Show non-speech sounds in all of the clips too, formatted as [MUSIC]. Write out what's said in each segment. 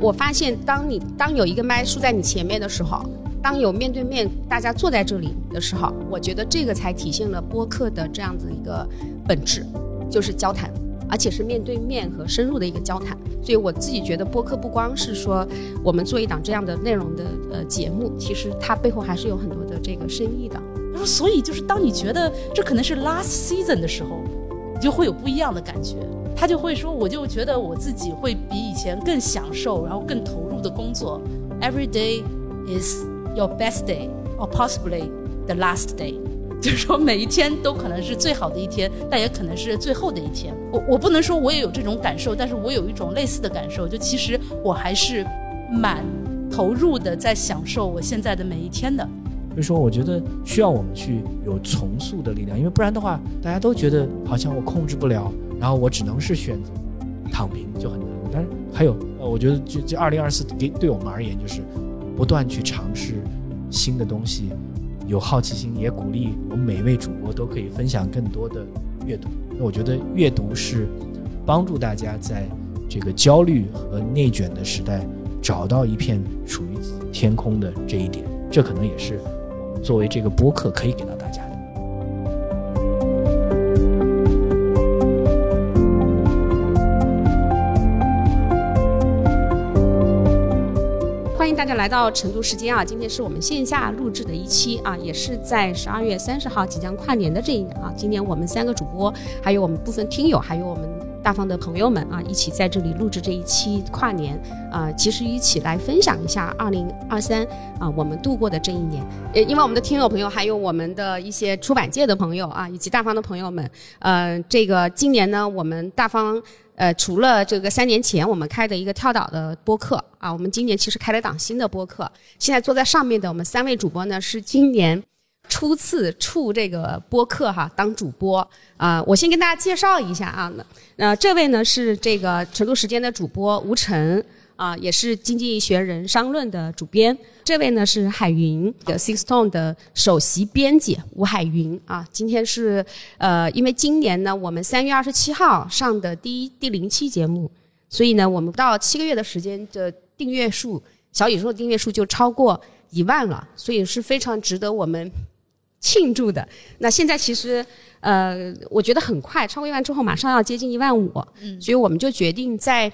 我发现当你当有一个麦竖在你前面的时候，当有面对面大家坐在这里的时候，我觉得这个才体现了播客的这样子一个本质，就是交谈，而且是面对面和深入的一个交谈。所以我自己觉得播客不光是说我们做一档这样的内容的呃节目，其实它背后还是有很多的这个深意的。他说，所以就是当你觉得这可能是 last season 的时候，你就会有不一样的感觉。他就会说，我就觉得我自己会比以前更享受，然后更投入的工作。Every day is your best day, or possibly the last day。[LAUGHS] 就是说，每一天都可能是最好的一天，但也可能是最后的一天。我我不能说我也有这种感受，但是我有一种类似的感受，就其实我还是蛮投入的，在享受我现在的每一天的。所以说，我觉得需要我们去有重塑的力量，因为不然的话，大家都觉得好像我控制不了，然后我只能是选择躺平，就很难。但是还有，呃，我觉得就就二零二四给对我们而言，就是不断去尝试新的东西，有好奇心，也鼓励我们每一位主播都可以分享更多的阅读。那我觉得阅读是帮助大家在这个焦虑和内卷的时代，找到一片属于天空的这一点。这可能也是。作为这个播客可以给到来到成都时间啊！今天是我们线下录制的一期啊，也是在十二月三十号即将跨年的这一年啊。今年我们三个主播，还有我们部分听友，还有我们。大方的朋友们啊，一起在这里录制这一期跨年啊，其实一起来分享一下二零二三啊，我们度过的这一年。呃，因为我们的听友朋友，还有我们的一些出版界的朋友啊，以及大方的朋友们，呃，这个今年呢，我们大方呃，除了这个三年前我们开的一个跳岛的播客啊，我们今年其实开了档新的播客。现在坐在上面的我们三位主播呢，是今年。初次触这个播客哈，当主播啊，我先跟大家介绍一下啊，那这位呢是这个成都时间的主播吴晨啊，也是经济学人商论的主编。这位呢是海云的 Six Tone 的首席编辑吴海云啊。今天是呃，因为今年呢我们三月二十七号上的第一第零期节目，所以呢我们不到七个月的时间的订阅数，小宇宙的订阅数就超过一万了，所以是非常值得我们。庆祝的那现在其实，呃，我觉得很快超过一万之后，马上要接近一万五，嗯，所以我们就决定在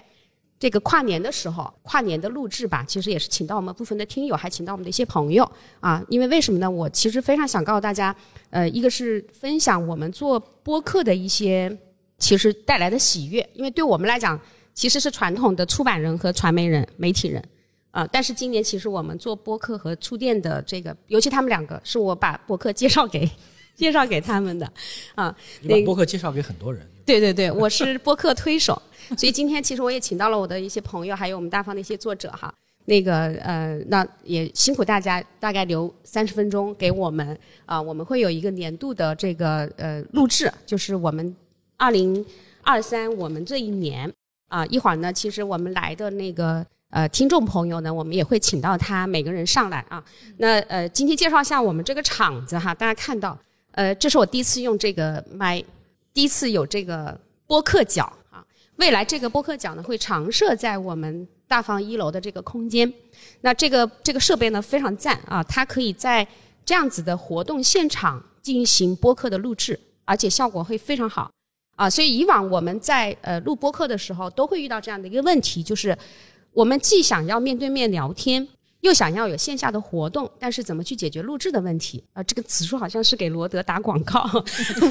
这个跨年的时候，跨年的录制吧，其实也是请到我们部分的听友，还请到我们的一些朋友啊，因为为什么呢？我其实非常想告诉大家，呃，一个是分享我们做播客的一些其实带来的喜悦，因为对我们来讲，其实是传统的出版人和传媒人、媒体人。啊！但是今年其实我们做播客和触电的这个，尤其他们两个是我把播客介绍给 [LAUGHS] 介绍给他们的，啊，你把播客介绍给很多人。对对对，我是播客推手，所以今天其实我也请到了我的一些朋友，还有我们大方的一些作者哈。那个呃，那也辛苦大家，大概留三十分钟给我们啊，我们会有一个年度的这个呃录制，就是我们二零二三我们这一年啊，一会儿呢，其实我们来的那个。呃，听众朋友呢，我们也会请到他每个人上来啊。那呃，今天介绍一下我们这个场子哈，大家看到，呃，这是我第一次用这个麦，第一次有这个播客角。未来这个播客奖呢，会常设在我们大方一楼的这个空间。那这个这个设备呢，非常赞啊，它可以在这样子的活动现场进行播客的录制，而且效果会非常好啊。所以以往我们在呃录播客的时候，都会遇到这样的一个问题，就是。我们既想要面对面聊天，又想要有线下的活动，但是怎么去解决录制的问题？啊，这个此处好像是给罗德打广告，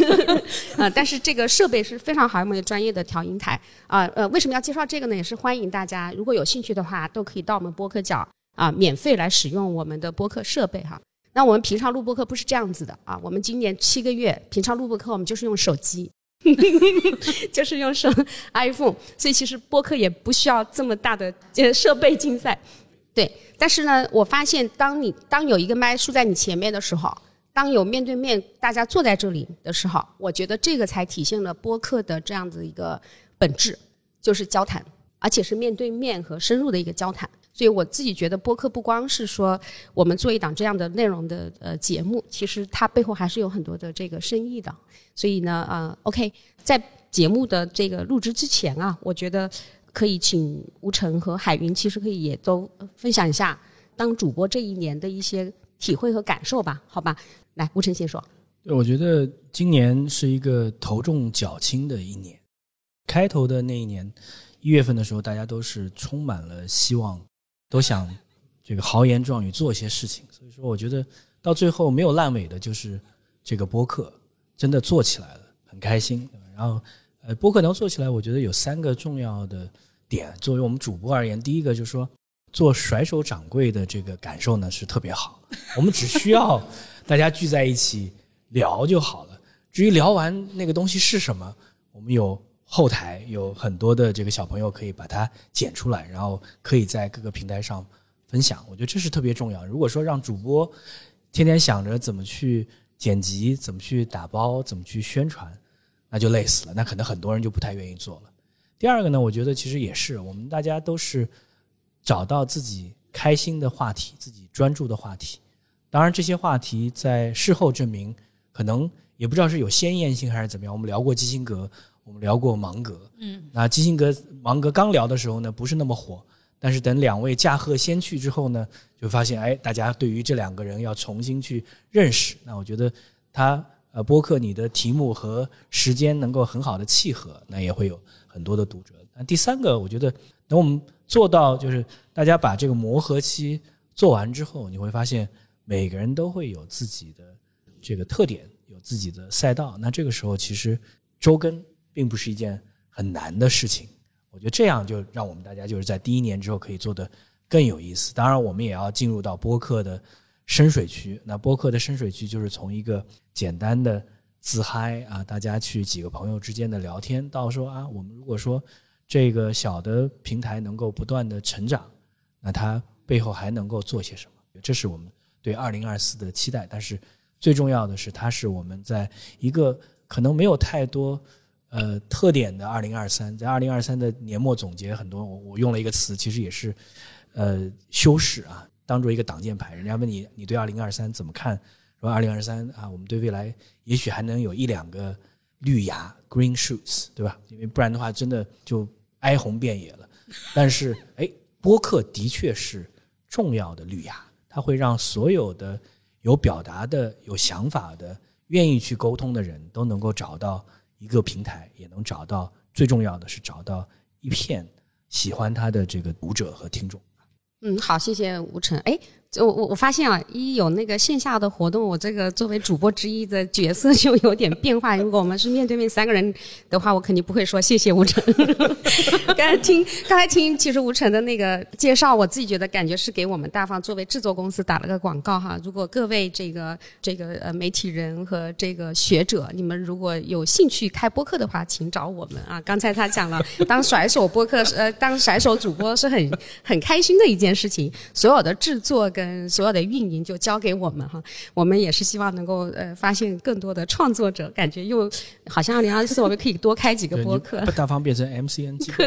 [LAUGHS] 啊，但是这个设备是非常好，我们专业的调音台啊。呃，为什么要介绍这个呢？也是欢迎大家，如果有兴趣的话，都可以到我们播客角啊，免费来使用我们的播客设备哈。那我们平常录播客不是这样子的啊，我们今年七个月平常录播课，我们就是用手机。[LAUGHS] 就是用手 iPhone，所以其实播客也不需要这么大的设备竞赛，对。但是呢，我发现当你当有一个麦竖在你前面的时候，当有面对面大家坐在这里的时候，我觉得这个才体现了播客的这样子一个本质，就是交谈，而且是面对面和深入的一个交谈。所以我自己觉得播客不光是说我们做一档这样的内容的呃节目，其实它背后还是有很多的这个深意的。所以呢，呃，OK，在节目的这个录制之前啊，我觉得可以请吴晨和海云，其实可以也都分享一下当主播这一年的一些体会和感受吧，好吧？来，吴晨先说。对，我觉得今年是一个头重脚轻的一年。开头的那一年，一月份的时候，大家都是充满了希望，都想这个豪言壮语做一些事情。所以说，我觉得到最后没有烂尾的，就是这个播客真的做起来了，很开心。然后，呃，播客能做起来，我觉得有三个重要的点。作为我们主播而言，第一个就是说，做甩手掌柜的这个感受呢是特别好。我们只需要大家聚在一起聊就好了。至于聊完那个东西是什么，我们有。后台有很多的这个小朋友可以把它剪出来，然后可以在各个平台上分享。我觉得这是特别重要。如果说让主播天天想着怎么去剪辑、怎么去打包、怎么去宣传，那就累死了。那可能很多人就不太愿意做了。第二个呢，我觉得其实也是，我们大家都是找到自己开心的话题、自己专注的话题。当然，这些话题在事后证明，可能也不知道是有先验性还是怎么样。我们聊过基辛格。我们聊过芒格，嗯，那基辛格、芒格刚聊的时候呢，不是那么火，但是等两位驾鹤仙去之后呢，就发现，哎，大家对于这两个人要重新去认识。那我觉得他呃，播客你的题目和时间能够很好的契合，那也会有很多的读者。那第三个，我觉得等我们做到，就是大家把这个磨合期做完之后，你会发现每个人都会有自己的这个特点，有自己的赛道。那这个时候，其实周更。并不是一件很难的事情，我觉得这样就让我们大家就是在第一年之后可以做的更有意思。当然，我们也要进入到播客的深水区。那播客的深水区就是从一个简单的自嗨啊，大家去几个朋友之间的聊天，到说啊，我们如果说这个小的平台能够不断的成长，那它背后还能够做些什么？这是我们对二零二四的期待。但是最重要的是，它是我们在一个可能没有太多。呃，特点的二零二三，在二零二三的年末总结很多，我我用了一个词，其实也是，呃，修饰啊，当做一个挡箭牌。人家问你，你对二零二三怎么看？说二零二三啊，我们对未来也许还能有一两个绿芽 （green shoots），对吧？因为不然的话，真的就哀鸿遍野了。但是，哎，播客的确是重要的绿芽，它会让所有的有表达的、有想法的、愿意去沟通的人都能够找到。一个平台也能找到，最重要的是找到一片喜欢他的这个读者和听众。嗯，好，谢谢吴晨。哎。就我我发现啊，一有那个线下的活动，我这个作为主播之一的角色就有点变化。如果我们是面对面三个人的话，我肯定不会说谢谢吴晨。[LAUGHS] 刚才听刚才听，其实吴晨的那个介绍，我自己觉得感觉是给我们大方作为制作公司打了个广告哈。如果各位这个这个呃媒体人和这个学者，你们如果有兴趣开播客的话，请找我们啊。刚才他讲了，当甩手播客呃当甩手主播是很很开心的一件事情，所有的制作。跟所有的运营就交给我们哈，我们也是希望能够呃发现更多的创作者，感觉又好像二零二四我们可以多开几个播客，不大方变成 MCN [LAUGHS] 机构。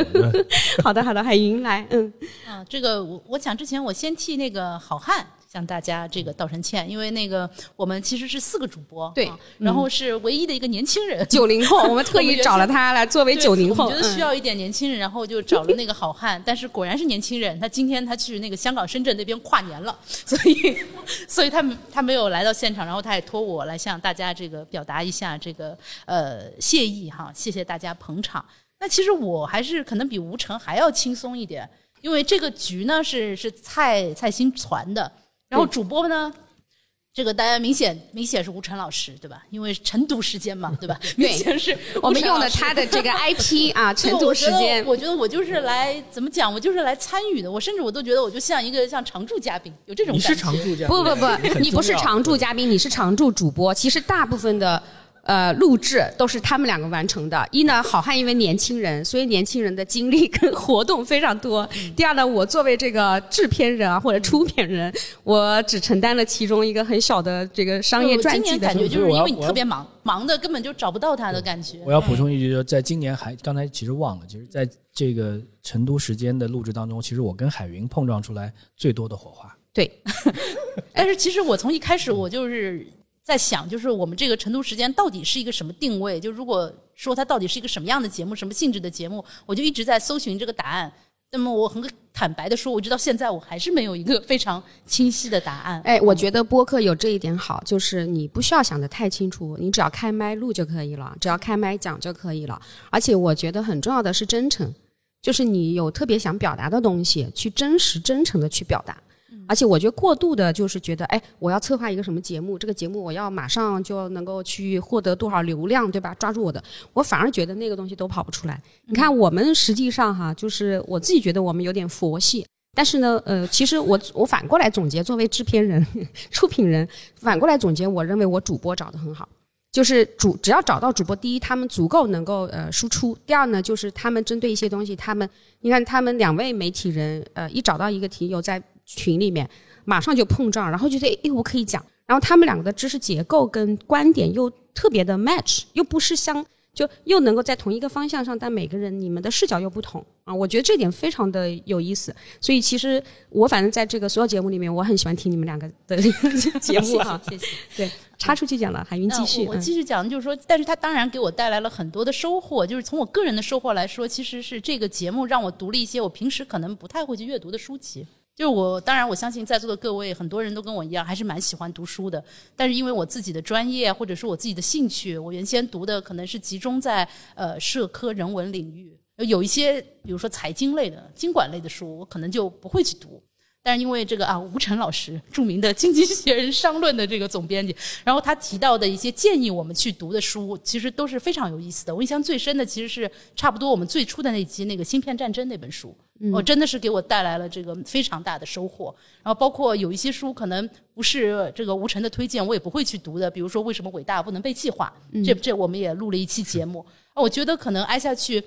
好的好的，海云来，嗯啊，这个我我想之前我先替那个好汉。向大家这个道声歉，因为那个我们其实是四个主播，对，然后是唯一的一个年轻人，九零后，[LAUGHS] 我们特意找了他来作为九零后，我觉得需要一点年轻人，然后就找了那个好汉，但是果然是年轻人，他今天他去那个香港、深圳那边跨年了，所以，[LAUGHS] 所以他他没有来到现场，然后他也托我来向大家这个表达一下这个呃谢意哈，谢谢大家捧场。那其实我还是可能比吴成还要轻松一点，因为这个局呢是是蔡蔡兴传的。然后主播呢，这个大家明显明显是吴晨老师对吧？因为晨读时间嘛，[LAUGHS] 对吧？明显是我们用了他的这个 [LAUGHS] IP 啊，晨读时间。我觉得我就是来怎么讲？我就是来参与的。我甚至我都觉得我就像一个像常驻嘉宾，有这种。你是常驻嘉宾？不不不，你不是常驻嘉宾，你是常驻主播。其实大部分的。呃，录制都是他们两个完成的。一呢，好汉因为年轻人，所以年轻人的精力跟活动非常多。第二呢，我作为这个制片人啊或者出品人，我只承担了其中一个很小的这个商业传记的。感觉就是因为你特别忙，忙的根本就找不到他的感觉。我要补充一句，就在今年还刚才其实忘了，其实在这个成都时间的录制当中，其实我跟海云碰撞出来最多的火花。对，[LAUGHS] 但是其实我从一开始我就是。在想，就是我们这个成都时间到底是一个什么定位？就如果说它到底是一个什么样的节目，什么性质的节目，我就一直在搜寻这个答案。那么我很坦白的说，我直到现在我还是没有一个非常清晰的答案。哎，我觉得播客有这一点好，就是你不需要想得太清楚，你只要开麦录就可以了，只要开麦讲就可以了。而且我觉得很重要的是真诚，就是你有特别想表达的东西，去真实真诚的去表达。而且我觉得过度的就是觉得，哎，我要策划一个什么节目，这个节目我要马上就能够去获得多少流量，对吧？抓住我的，我反而觉得那个东西都跑不出来。你看，我们实际上哈，就是我自己觉得我们有点佛系，但是呢，呃，其实我我反过来总结，作为制片人、[LAUGHS] 出品人，反过来总结，我认为我主播找的很好。就是主只要找到主播，第一他们足够能够呃输出，第二呢就是他们针对一些东西，他们你看他们两位媒体人呃一找到一个题有在群里面马上就碰撞，然后觉得诶我可以讲，然后他们两个的知识结构跟观点又特别的 match，又不是相就又能够在同一个方向上，但每个人你们的视角又不同啊，我觉得这点非常的有意思。所以其实我反正在这个所有节目里面，我很喜欢听你们两个的节目哈。谢谢。对，插出去讲了，海云继续。我继续讲，就是说，但是他当然给我带来了很多的收获。就是从我个人的收获来说，其实是这个节目让我读了一些我平时可能不太会去阅读的书籍。就是我，当然我相信在座的各位很多人都跟我一样，还是蛮喜欢读书的。但是因为我自己的专业或者是我自己的兴趣，我原先读的可能是集中在呃社科人文领域，有一些比如说财经类的、经管类的书，我可能就不会去读。但是因为这个啊，吴晨老师，著名的《经济学人》商论的这个总编辑，然后他提到的一些建议我们去读的书，其实都是非常有意思的。我印象最深的其实是差不多我们最初的那期那个《芯片战争》那本书，我真的是给我带来了这个非常大的收获。然后包括有一些书可能不是这个吴晨的推荐，我也不会去读的，比如说《为什么伟大不能被计划》，这这我们也录了一期节目。我觉得可能挨下去。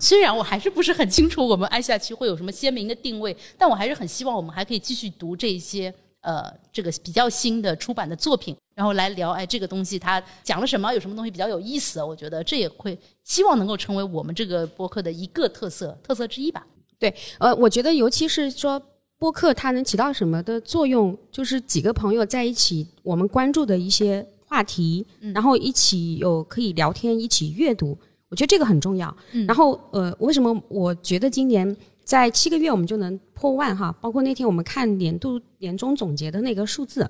虽然我还是不是很清楚我们挨下去会有什么鲜明的定位，但我还是很希望我们还可以继续读这些呃这个比较新的出版的作品，然后来聊哎这个东西它讲了什么，有什么东西比较有意思。我觉得这也会希望能够成为我们这个播客的一个特色特色之一吧。对，呃，我觉得尤其是说播客它能起到什么的作用，就是几个朋友在一起，我们关注的一些话题，然后一起有可以聊天，一起阅读。我觉得这个很重要。然后，呃，为什么我觉得今年在七个月我们就能破万哈？包括那天我们看年度年终总结的那个数字，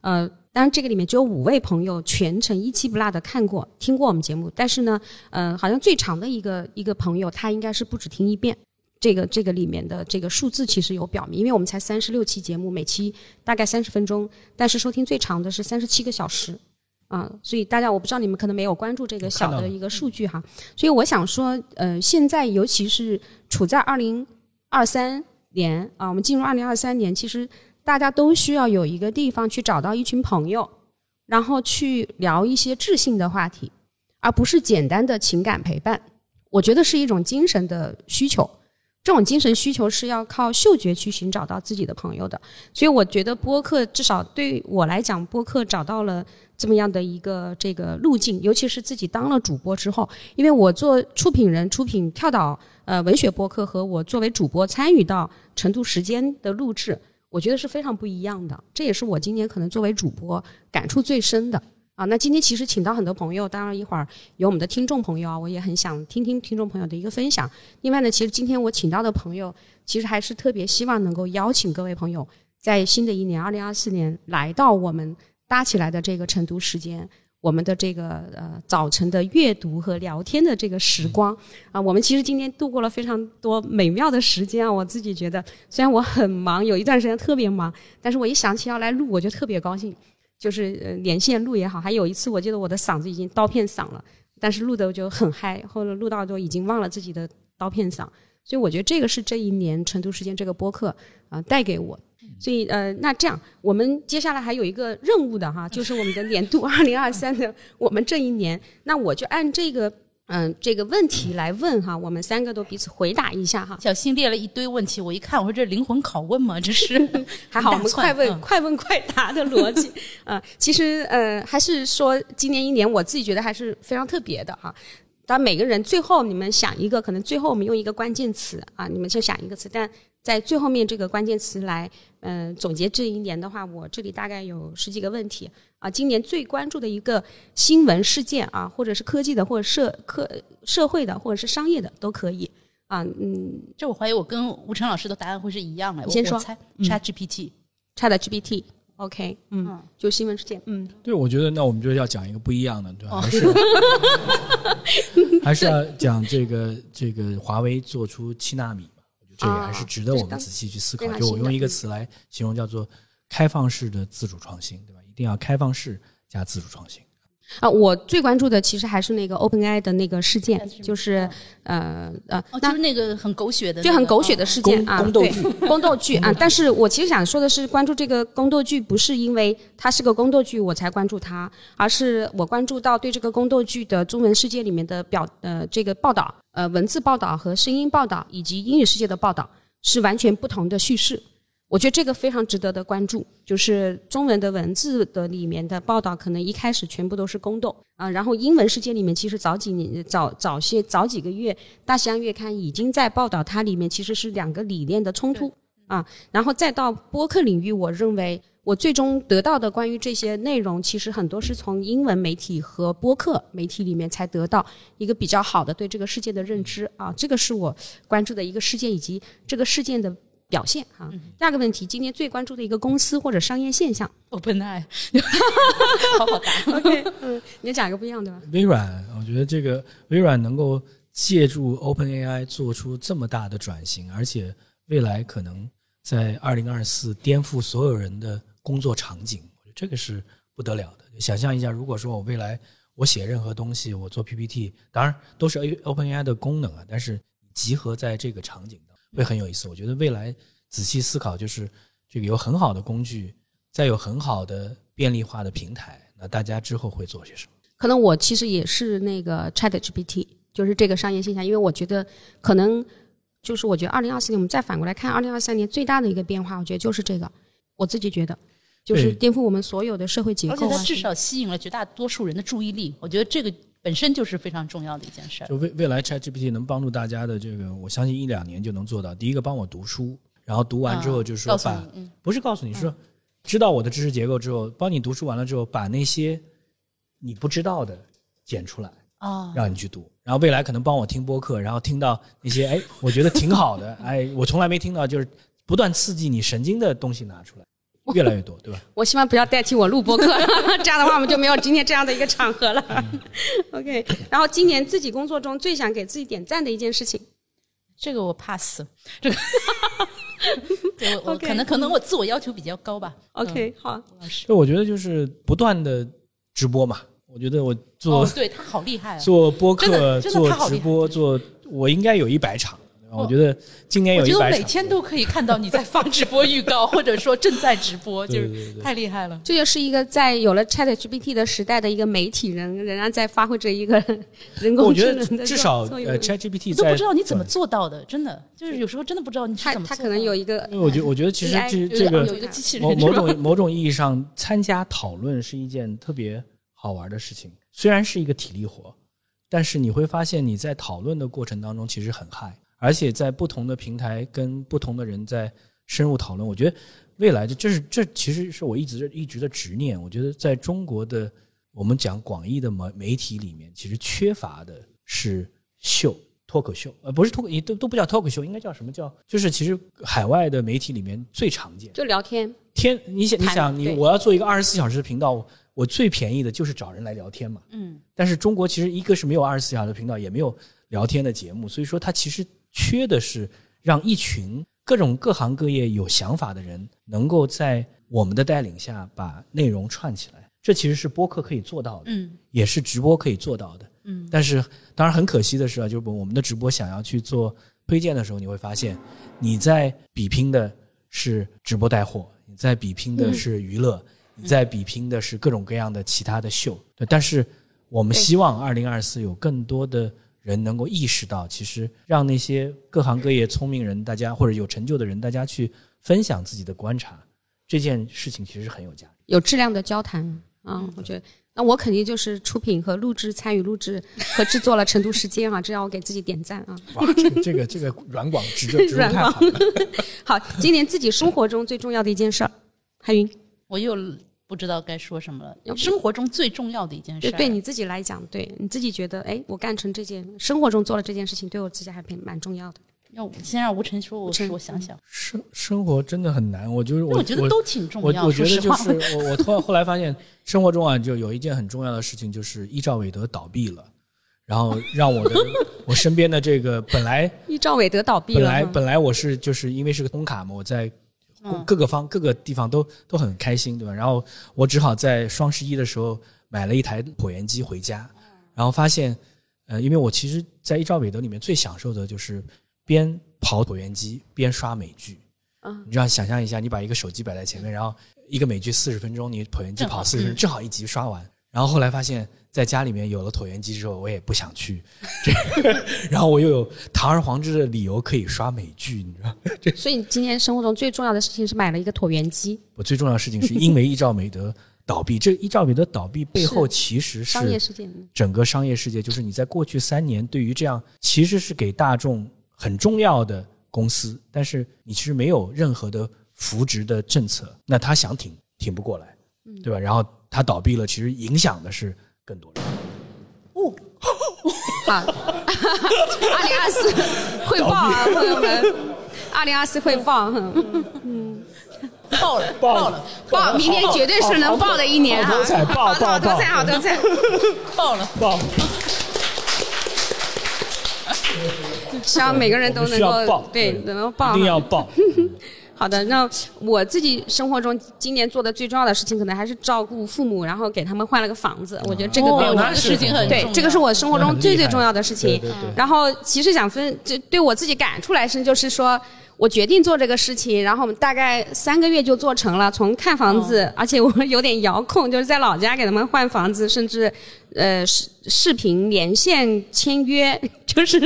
呃，当然这个里面只有五位朋友全程一期不落的看过、听过我们节目。但是呢，呃，好像最长的一个一个朋友，他应该是不止听一遍。这个这个里面的这个数字其实有表明，因为我们才三十六期节目，每期大概三十分钟，但是收听最长的是三十七个小时。啊，所以大家我不知道你们可能没有关注这个小的一个数据哈，所以我想说，呃，现在尤其是处在二零二三年啊，我们进入二零二三年，其实大家都需要有一个地方去找到一群朋友，然后去聊一些智性的话题，而不是简单的情感陪伴。我觉得是一种精神的需求。这种精神需求是要靠嗅觉去寻找到自己的朋友的，所以我觉得播客至少对我来讲，播客找到了这么样的一个这个路径，尤其是自己当了主播之后，因为我做出品人、出品跳岛呃文学播客和我作为主播参与到成都时间的录制，我觉得是非常不一样的。这也是我今年可能作为主播感触最深的。啊，那今天其实请到很多朋友，当然一会儿有我们的听众朋友啊，我也很想听听听众朋友的一个分享。另外呢，其实今天我请到的朋友，其实还是特别希望能够邀请各位朋友，在新的一年二零二四年来到我们搭起来的这个成都时间，我们的这个呃早晨的阅读和聊天的这个时光啊，我们其实今天度过了非常多美妙的时间啊。我自己觉得，虽然我很忙，有一段时间特别忙，但是我一想起要来录，我就特别高兴。就是呃连线录也好，还有一次我记得我的嗓子已经刀片嗓了，但是录的就很嗨，后来录到都已经忘了自己的刀片嗓，所以我觉得这个是这一年成都时间这个播客啊带给我，所以呃那这样我们接下来还有一个任务的哈，就是我们的年度 [LAUGHS] 二零二三的我们这一年，那我就按这个。嗯，这个问题来问哈，我们三个都彼此回答一下哈。小新列了一堆问题，我一看，我说这灵魂拷问吗？这是 [LAUGHS] 还好，我们快问快问快答的逻辑啊。[LAUGHS] 其实呃，还是说今年一年，我自己觉得还是非常特别的哈。当然每个人最后你们想一个，可能最后我们用一个关键词啊，你们就想一个词，但在最后面这个关键词来，嗯、总结这一年的话，我这里大概有十几个问题啊。今年最关注的一个新闻事件啊，或者是科技的，或者社科社会的，或者是商业的都可以啊。嗯这我怀疑我跟吴晨老师的答案会是一样的。你先说我我猜 Chat GPT。，Chat GPT。OK，嗯，嗯就新闻事件，嗯，对，我觉得那我们就要讲一个不一样的，对吧？还是 [LAUGHS] 还是要讲这个这个华为做出七纳米嘛？我觉得这个还是值得我们仔细去思考就我用一个词来形容，叫做开放式的自主创新，对吧？一定要开放式加自主创新。啊，我最关注的其实还是那个 OpenAI 的那个事件，就是呃呃，哦，就是那个很狗血的那个，就很狗血的事件啊，对宫斗剧宫斗剧啊。但是我其实想说的是，关注这个宫斗剧不是因为它是个宫斗剧我才关注它，而是我关注到对这个宫斗剧的中文世界里面的表呃这个报道，呃文字报道和声音报道以及英语世界的报道是完全不同的叙事。我觉得这个非常值得的关注，就是中文的文字的里面的报道，可能一开始全部都是宫斗啊，然后英文世界里面其实早几年、早早些、早几个月，《大西洋月刊》已经在报道它里面其实是两个理念的冲突啊，然后再到播客领域，我认为我最终得到的关于这些内容，其实很多是从英文媒体和播客媒体里面才得到一个比较好的对这个世界的认知啊，这个是我关注的一个事件以及这个事件的表现哈、第二个问题，今天最关注的一个公司或者商业现象 OpenAI，[LAUGHS] 好好答。，OK，嗯，你讲一个不一样的吧？微软，我觉得这个微软能够借助 OpenAI 做出这么大的转型，而且未来可能在二零二四颠覆所有人的工作场景，我觉得这个是不得了的。想象一下，如果说我未来我写任何东西，我做 PPT，当然都是 A OpenAI 的功能啊，但是集合在这个场景的会很有意思。我觉得未来仔细思考，就是这个有很好的工具，再有很好的便利化的平台，那大家之后会做些什么？可能我其实也是那个 Chat GPT，就是这个商业现象，因为我觉得可能就是我觉得二零二四年我们再反过来看二零二三年最大的一个变化，我觉得就是这个，我自己觉得就是颠覆我们所有的社会结构而且。它至少吸引了绝大多数人的注意力，我觉得这个本身就是非常重要的一件事儿。就未未来 ChatGPT 能帮助大家的这个，我相信一两年就能做到。第一个，帮我读书，然后读完之后就是说把，不是告诉你是说，知道我的知识结构之后，帮你读书完了之后，把那些你不知道的剪出来，啊，让你去读。然后未来可能帮我听播客，然后听到那些哎，我觉得挺好的，哎，我从来没听到，就是不断刺激你神经的东西拿出来，越来越多，对吧？我希望不要代替我录播客，[LAUGHS] 这样的话我们就没有今天这样的一个场合了。[LAUGHS] OK，然后今年自己工作中最想给自己点赞的一件事情，这个我 pass，这个，[LAUGHS] 对我我 OK，可能可能我自我要求比较高吧。OK，、好，嗯，老师，就我觉得就是不断的直播嘛，我觉得我做、哦，对他好厉害啊！做播客做直播、做，我应该有一百场。我觉得今年有我觉得每天都可以看到你在发直播预告，或者说正在直播，就是太厉害了。这就是一个在有了 Chat GPT 的时代的一个媒体人，仍然在发挥着一个人工我觉得智能的至少呃，ChatGPT 我都不知道你怎么做到的，真的就是有时候真的不知道你是他怎么做到的。他可能有一个，因为我觉得我觉得其实这有这个有一个机器人某某种某种意义上参加讨论是一件特别好玩的事情，虽然是一个体力活，但是你会发现你在讨论的过程当中其实很嗨，而且在不同的平台跟不同的人在深入讨论。我觉得未来就这是这其实是我一直一直的执念。我觉得在中国的我们讲广义的媒媒体里面，其实缺乏的是秀。脱口秀，呃，不是脱口，也都都不叫脱口秀，应该叫什么叫？就是其实海外的媒体里面最常见，就聊天，天，你想，你想，你我要做一个二十四小时的频道，我我最便宜的就是找人来聊天嘛。嗯，但是中国其实一个是没有二十四小时的频道，也没有聊天的节目，所以说它其实缺的是让一群各种各行各业有想法的人，能够在我们的带领下把内容串起来。这其实是播客可以做到的，嗯也是直播可以做到的。嗯，但是当然很可惜的是啊，就是我们的直播想要去做推荐的时候，你会发现你在比拼的是直播带货，你在比拼的是娱乐，你在比拼的是各种各样的其他的秀。对，但是我们希望二零二四有更多的人能够意识到，其实让那些各行各业聪明人，大家或者有成就的人，大家去分享自己的观察，这件事情其实是很有价值。有质量的交谈啊，我觉得。那我肯定就是出品和录制、参与录制和制作了《成都时间》啊，这让我给自己点赞啊！哇，这个这个软广植入植入软广太好了。[LAUGHS] 好，今年自己生活中最重要的一件事儿，海云，我又不知道该说什么了生活中最重要的一件事儿，对对你自己来讲，对你自己觉得，哎，我干成这件生活中做了这件事情，对我自己还挺蛮重要的。要先让吴晨说，我我想想，生生活真的很难，我就是我我觉得都挺重要。我我觉说实话，得就是我我突然后来发现，生活中啊，就有一件很重要的事情，就是伊兆韦德倒闭了，然后让我的 [LAUGHS] 我身边的这个本来伊兆韦德倒闭本了本，来本来我是就是因为是个通卡嘛，我在嗯各个方各个地方都都很开心，对吧？然后我只好在双十一的时候买了一台椭圆机回家，然后发现，呃，因为我其实，在一兆韦德里面最享受的就是边跑椭圆机边刷美剧。嗯你这样想象一下，你把一个手机摆在前面，然后一个美剧四十分钟，你椭圆机跑四十分钟，正好一集刷完。然后后来发现，在家里面有了椭圆机之后，我也不想去这，[LAUGHS] 然后我又有堂而皇之的理由可以刷美剧，你知道吗？所以你今天生活中最重要的事情是买了一个椭圆机，我最重要的事情是因为伊兆美德倒闭，这伊兆美德倒闭背后其实商业是事件。嗯整个商业世界，就是你在过去三年对于这样其实是给大众很重要的公司，但是你其实没有任何的扶植的政策，那他想挺挺不过来，对吧？然后他倒闭了，其实影响的是更多人。好，[LAUGHS] [LAUGHS] 二零二四 [LAUGHS] 汇报啊，朋友们，二零二四汇报，嗯爆了，爆了，报，明年绝对是能报的一年哈好多彩，好多彩，好多彩。爆了！报希望每个人都能够对对能够报一定。要报。好的，那我自己生活中今年做的最重要的事情，可能还是照顾父母，然后给他们换了个房子。我觉得这个对我哦那事情很对这个是我生活中最最重要的事情。然后其实想分，就对我自己感触来说，就是说我决定做这个事情，然后我们大概三个月就做成了。从看房子，而且我有点遥控，就是在老家给他们换房子，甚至呃视视频连线签约，[LAUGHS] 就是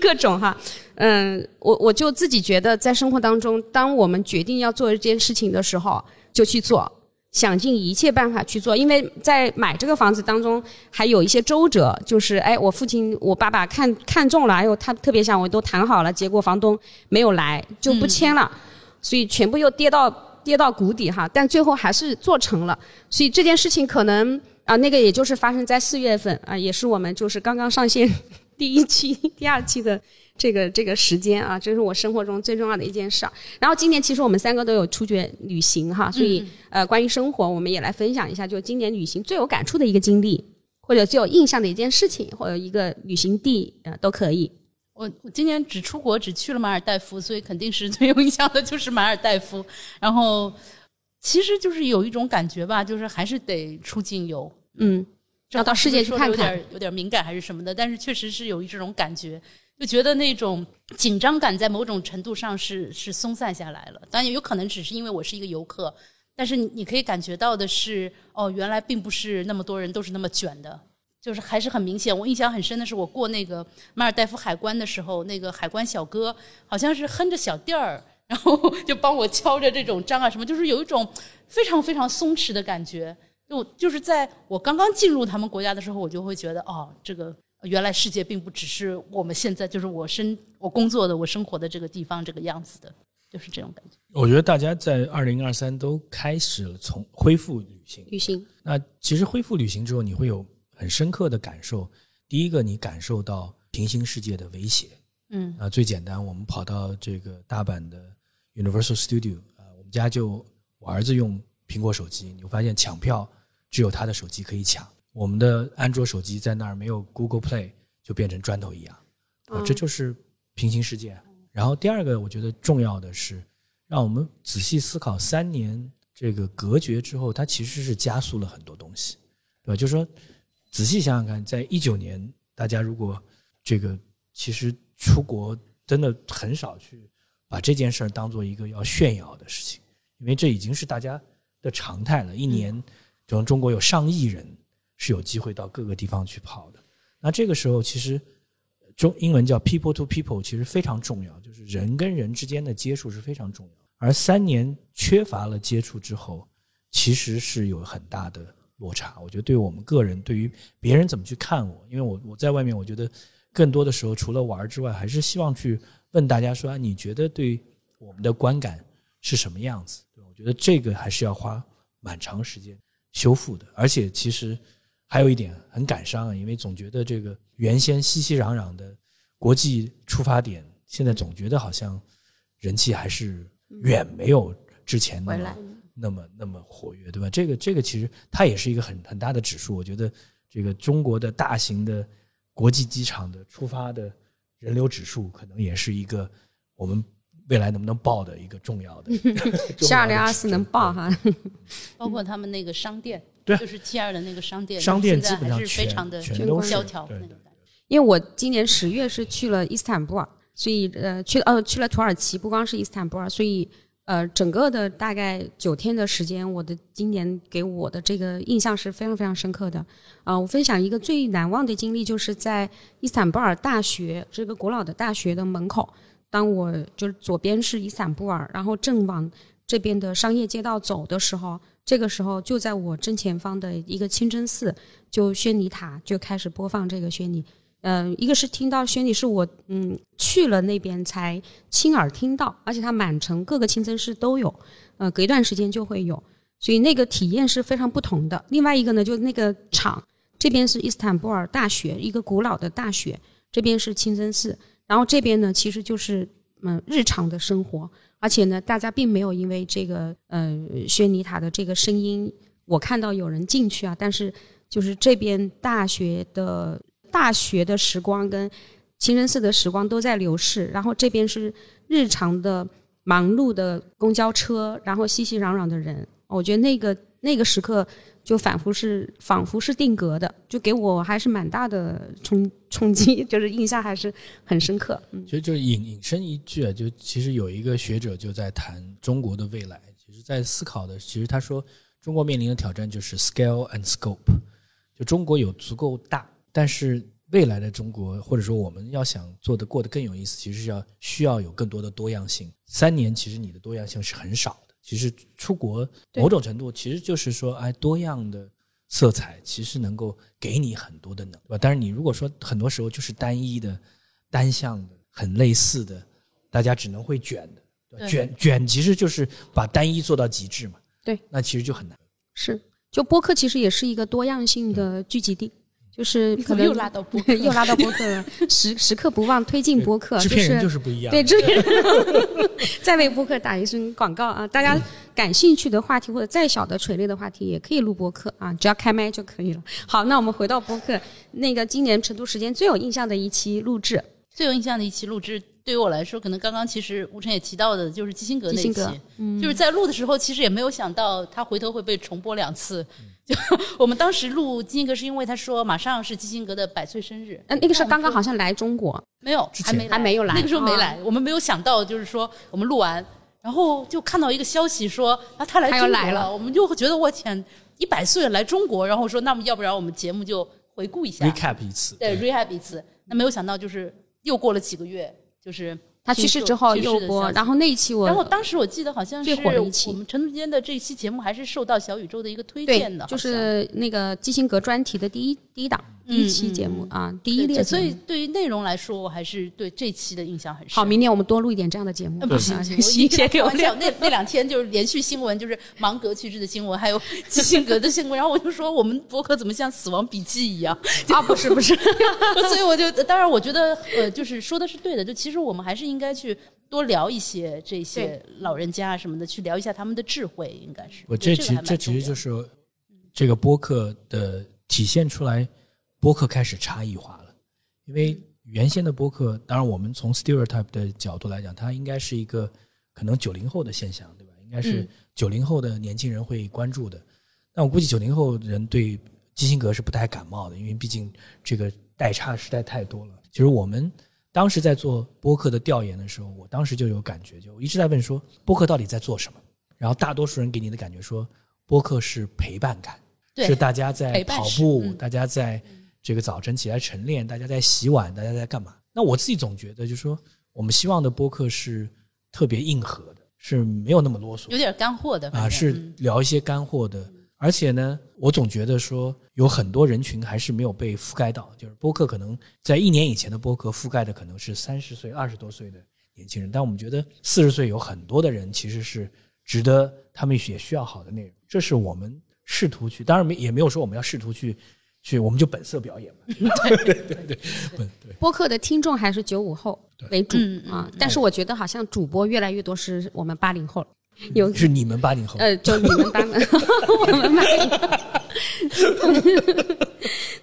各种哈。嗯，我我就自己觉得，在生活当中，当我们决定要做一件事情的时候，就去做，想尽一切办法去做。因为在买这个房子当中，还有一些周折，就是哎，我父亲、我爸爸看看中了，哎呦，他特别想，我都谈好了，结果房东没有来，就不签了，所以全部又跌到跌到谷底哈。但最后还是做成了，所以这件事情可能啊，那个也就是发生在四月份啊，也是我们就是刚刚上线 [LAUGHS] 第一期、[LAUGHS] 第二期的。这个这个时间啊，这是我生活中最重要的一件事儿。然后今年其实我们三个都有出去旅行哈，所以、呃，关于生活，我们也来分享一下，就今年旅行最有感触的一个经历，或者最有印象的一件事情，或者一个旅行地，呃，都可以。我我今年只出国，只去了马尔代夫，所以肯定是最有印象的就是马尔代夫。[LAUGHS] 然后其实就是有一种感觉吧，就是还是得出境游，嗯，要到世界去看有看。点有点敏感还是什么的，但是确实是有一这种感觉，就觉得那种紧张感在某种程度上是是松散下来了。当然有可能只是因为我是一个游客，但是你你可以感觉到的是，哦，原来并不是那么多人都是那么卷的。就是还是很明显，我印象很深的是，我过那个马尔代夫海关的时候，那个海关小哥好像是哼着小调儿，然后就帮我敲着这种章啊什么，就是有一种非常非常松弛的感觉。就就是在我刚刚进入他们国家的时候，我就会觉得，哦，这个原来世界并不只是我们现在就是我生我工作的我生活的这个地方这个样子的，就是这种感觉。我觉得大家在二零二三都开始了从恢复旅行。旅行，那其实恢复旅行之后，你会有很深刻的感受。第一个，你感受到平行世界的威胁。嗯啊，最简单，我们跑到这个大阪的 Universal Studio 啊，我们家就我儿子用苹果手机，你会发现抢票只有他的手机可以抢，我们的安卓手机在那儿没有 Google Play 就变成砖头一样，啊，这就是平行世界。然后第二个，我觉得重要的是，让我们仔细思考，三年这个隔绝之后，它其实是加速了很多东西，对吧？就是说，仔细想想看，在一九年，大家如果这个其实出国真的很少去把这件事儿当做一个要炫耀的事情，因为这已经是大家的常态了。一年，从中国有上亿人是有机会到各个地方去跑的。那这个时候，其实中英文叫 people to people，其实非常重要，就是人跟人之间的接触是非常重要。而三年缺乏了接触之后，其实是有很大的落差。我觉得对于我们个人，对于别人怎么去看我，因为我我在外面，我觉得更多的时候除了玩之外，还是希望去问大家说，你觉得对我们的观感是什么样子？我觉得这个还是要花蛮长时间修复的，而且其实还有一点很感伤啊，因为总觉得这个原先熙熙攘攘的国际出发点，现在总觉得好像人气还是远没有之前那么。那么那么活跃，对吧？这个这个其实它也是一个很很大的指数。我觉得这个中国的大型的国际机场的出发的人流指数，可能也是一个我们未来能不能报的一个重要的。[LAUGHS] 是二零二四能报哈，包括他们那个商店，对就是 T 二的那个商店，商店现在基本上还是非常的全都萧条对对那种感觉。因为我今年十月是去了伊斯坦布尔，所以呃去呃去了土耳其，不光是伊斯坦布尔，所以呃整个的大概九天的时间，我的今年给我的这个印象是非常非常深刻的。啊、我分享一个最难忘的经历，就是在伊斯坦布尔大学这个古老的大学的门口，当我就是左边是伊斯坦布尔，然后正往这边的商业街道走的时候，这个时候就在我正前方的一个清真寺，就宣尼塔就开始播放这个宣尼。嗯，一个是听到宣礼是我嗯去了那边才亲耳听到，而且它满城各个清真寺都有，呃，隔一段时间就会有，所以那个体验是非常不同的。另外一个呢，就那个场这边是伊斯坦布尔大学，一个古老的大学，这边是清真寺，然后这边呢其实就是嗯日常的生活，而且呢大家并没有因为这个呃轩尼塔的这个声音，我看到有人进去啊，但是就是这边大学的。大学的时光跟清真寺的时光都在流逝，然后这边是日常的忙碌的公交车，然后熙熙攘攘的人，我觉得那个那个时刻就仿佛是仿佛是定格的，就给我还是蛮大的冲冲击，[LAUGHS] 就是印象还是很深刻。嗯，其实就引引申一句啊，就其实有一个学者就在谈中国的未来，其实在思考的，其实他说中国面临的挑战就是 scale and scope，就中国有足够大，但是未来的中国或者说我们要想做的过得更有意思，其实是要需要有更多的多样性。三年其实你的多样性是很少的，其实出国某种程度其实就是说，哎，多样的色彩其实能够给你很多的能，对吧？但是你如果说很多时候就是单一的、单向的、很类似的，大家只能会卷的，对卷卷其实就是把单一做到极致嘛。对，那其实就很难。是，就播客其实也是一个多样性的聚集地。就是可能又拉到播客 [LAUGHS] 又拉到播客了，时时刻不忘推进播客，制片人就是是不一样。对，制片人 [LAUGHS] 再为播客打一声广告啊！大家感兴趣的话题或者再小的垂类的话题，也可以录播客啊，只要开麦就可以了。好，那我们回到播客，那个今年成都时间最有印象的一期录制，最有印象的一期录制，对于我来说，可能刚刚其实吴晨也提到的，就是基辛格那一期嗯，就是在录的时候，其实也没有想到他回头会被重播两次。[LAUGHS] 就我们当时录基辛格，是因为他说马上是基辛格的百岁生日，嗯、那个时候刚刚好像来中国，没有，还没还没有来那个时候没啊来，我们没有想到，就是说我们录完，然后就看到一个消息说啊他来他中国了我们就觉得我天，一百岁来中国，然后说那么要不然我们节目就回顾一下。Recap 一次，对，recap 一次，那没有想到就是又过了几个月，就是他去世之后又播，然后。那一期我，然后当时我记得好像是我们陈竹间的这一期节目还是受到小宇宙的一个推荐的，，就是那个基辛格专题的第一第一档第一期节目啊，第一列。所以对于内容来说，我还是对这期的印象很深。好，明年我们多录一点这样的节目。呃不行行，我洗一些给我开玩笑。那 [LAUGHS] 那两天就是连续新闻，就是芒格去世的新闻，还有 [LAUGHS] 基辛格的新闻。然后我就说，我们博客怎么像死亡笔记一样？啊，不是不是，[LAUGHS] 所以我就，当然我觉得，呃，就是说的是对的。就其实我们还是应该去多聊一些这些老人家什么的，去聊一下他们的智慧，应该是。我这其这个还蛮重要其实就是这个播客的体现出来，播客开始差异化了。因为原先的播客，当然我们从 stereotype 的角度来讲，它应该是一个可能九零后的现象，对吧？应该是嗯九零后的年轻人会关注的。但我估计九零后人对基辛格是不太感冒的，因为毕竟这个代差实在太多了。其实我们当时在做播客的调研的时候，我当时就有感觉，就我一直在问说，播客到底在做什么？然后大多数人给你的感觉说，播客是陪伴感，对是大家在跑步，嗯大家在这个早晨起来晨练，大家在洗碗，大家在干嘛？那我自己总觉得，就是说，我们希望的播客是特别硬核的，是没有那么啰嗦。有点干货的，反啊，是嗯。聊一些干货的，而且呢，我总觉得说有很多人群还是没有被覆盖到，就是播客可能在一年以前的播客覆盖的可能是三十岁、二十多岁的年轻人，但我们觉得四十岁有很多的人其实是值得他们也需要好的内容，这是我们试图去，当然没也没有说我们要试图去去，我们就本色表演嘛。[LAUGHS] [LAUGHS] 对对对对，对。播客的听众还是九五后为主啊，但是我觉得好像主播越来越多是我们八零后了，有。是你们八零后，呃，就你们班的，[LAUGHS] 我们班的。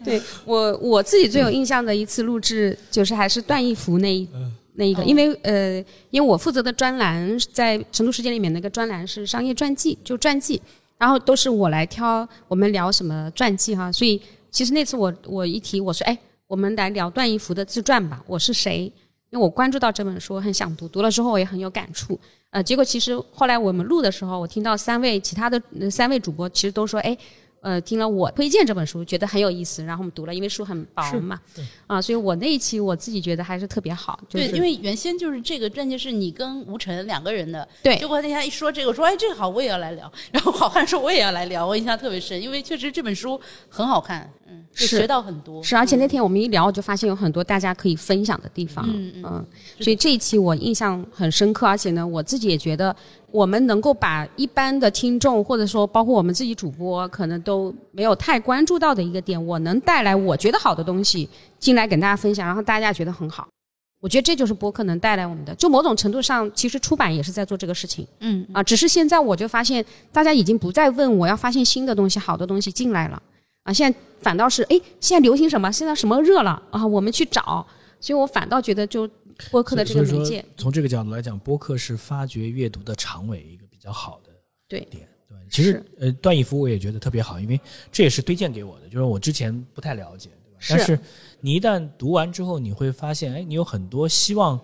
对我我自己最有印象的一次录制，就是还是段奕福那一那一个，因为呃，因为我负责的专栏在《成都时间》里面那个专栏是商业传记，就传记，然后都是我来挑我们聊什么传记哈，所以其实那次我我一提我说哎，我们来聊段奕福的自传吧，我是谁？因为我关注到这本书，很想读，读了之后我也很有感触。呃，结果其实后来我们录的时候，我听到三位其他的、三位主播其实都说，哎，呃，听了我推荐这本书，觉得很有意思，然后我们读了，因为书很薄嘛，啊，所以我那一期我自己觉得还是特别好，就是、对，因为原先就是这个专辑是你跟吴晨两个人的，对。结果那天一说这个，我说哎这个好，我也要来聊。然后好汉说我也要来聊，我印象特别深，因为确实这本书很好看，嗯，就是学到很多。是，而且那天我们一聊，我就发现有很多大家可以分享的地方，嗯。嗯所以这一期我印象很深刻，而且呢，我自己也觉得我们能够把一般的听众，或者说包括我们自己主播，可能都没有太关注到的一个点，我能带来我觉得好的东西进来跟大家分享，然后大家觉得很好。我觉得这就是播客能带来我们的，就某种程度上，其实出版也是在做这个事情。嗯啊，只是现在我就发现，大家已经不再问我要发现新的东西、好的东西进来了啊，现在反倒是哎，现在流行什么？现在什么热了啊？我们去找。所以我反倒觉得，就播客的这个媒介，从这个角度来讲，播客是发掘阅读的长尾一个比较好的对点。对，其实呃，段义福我也觉得特别好，因为这也是推荐给我的，就是我之前不太了解，对吧？是但是你一旦读完之后，你会发现，哎，你有很多希望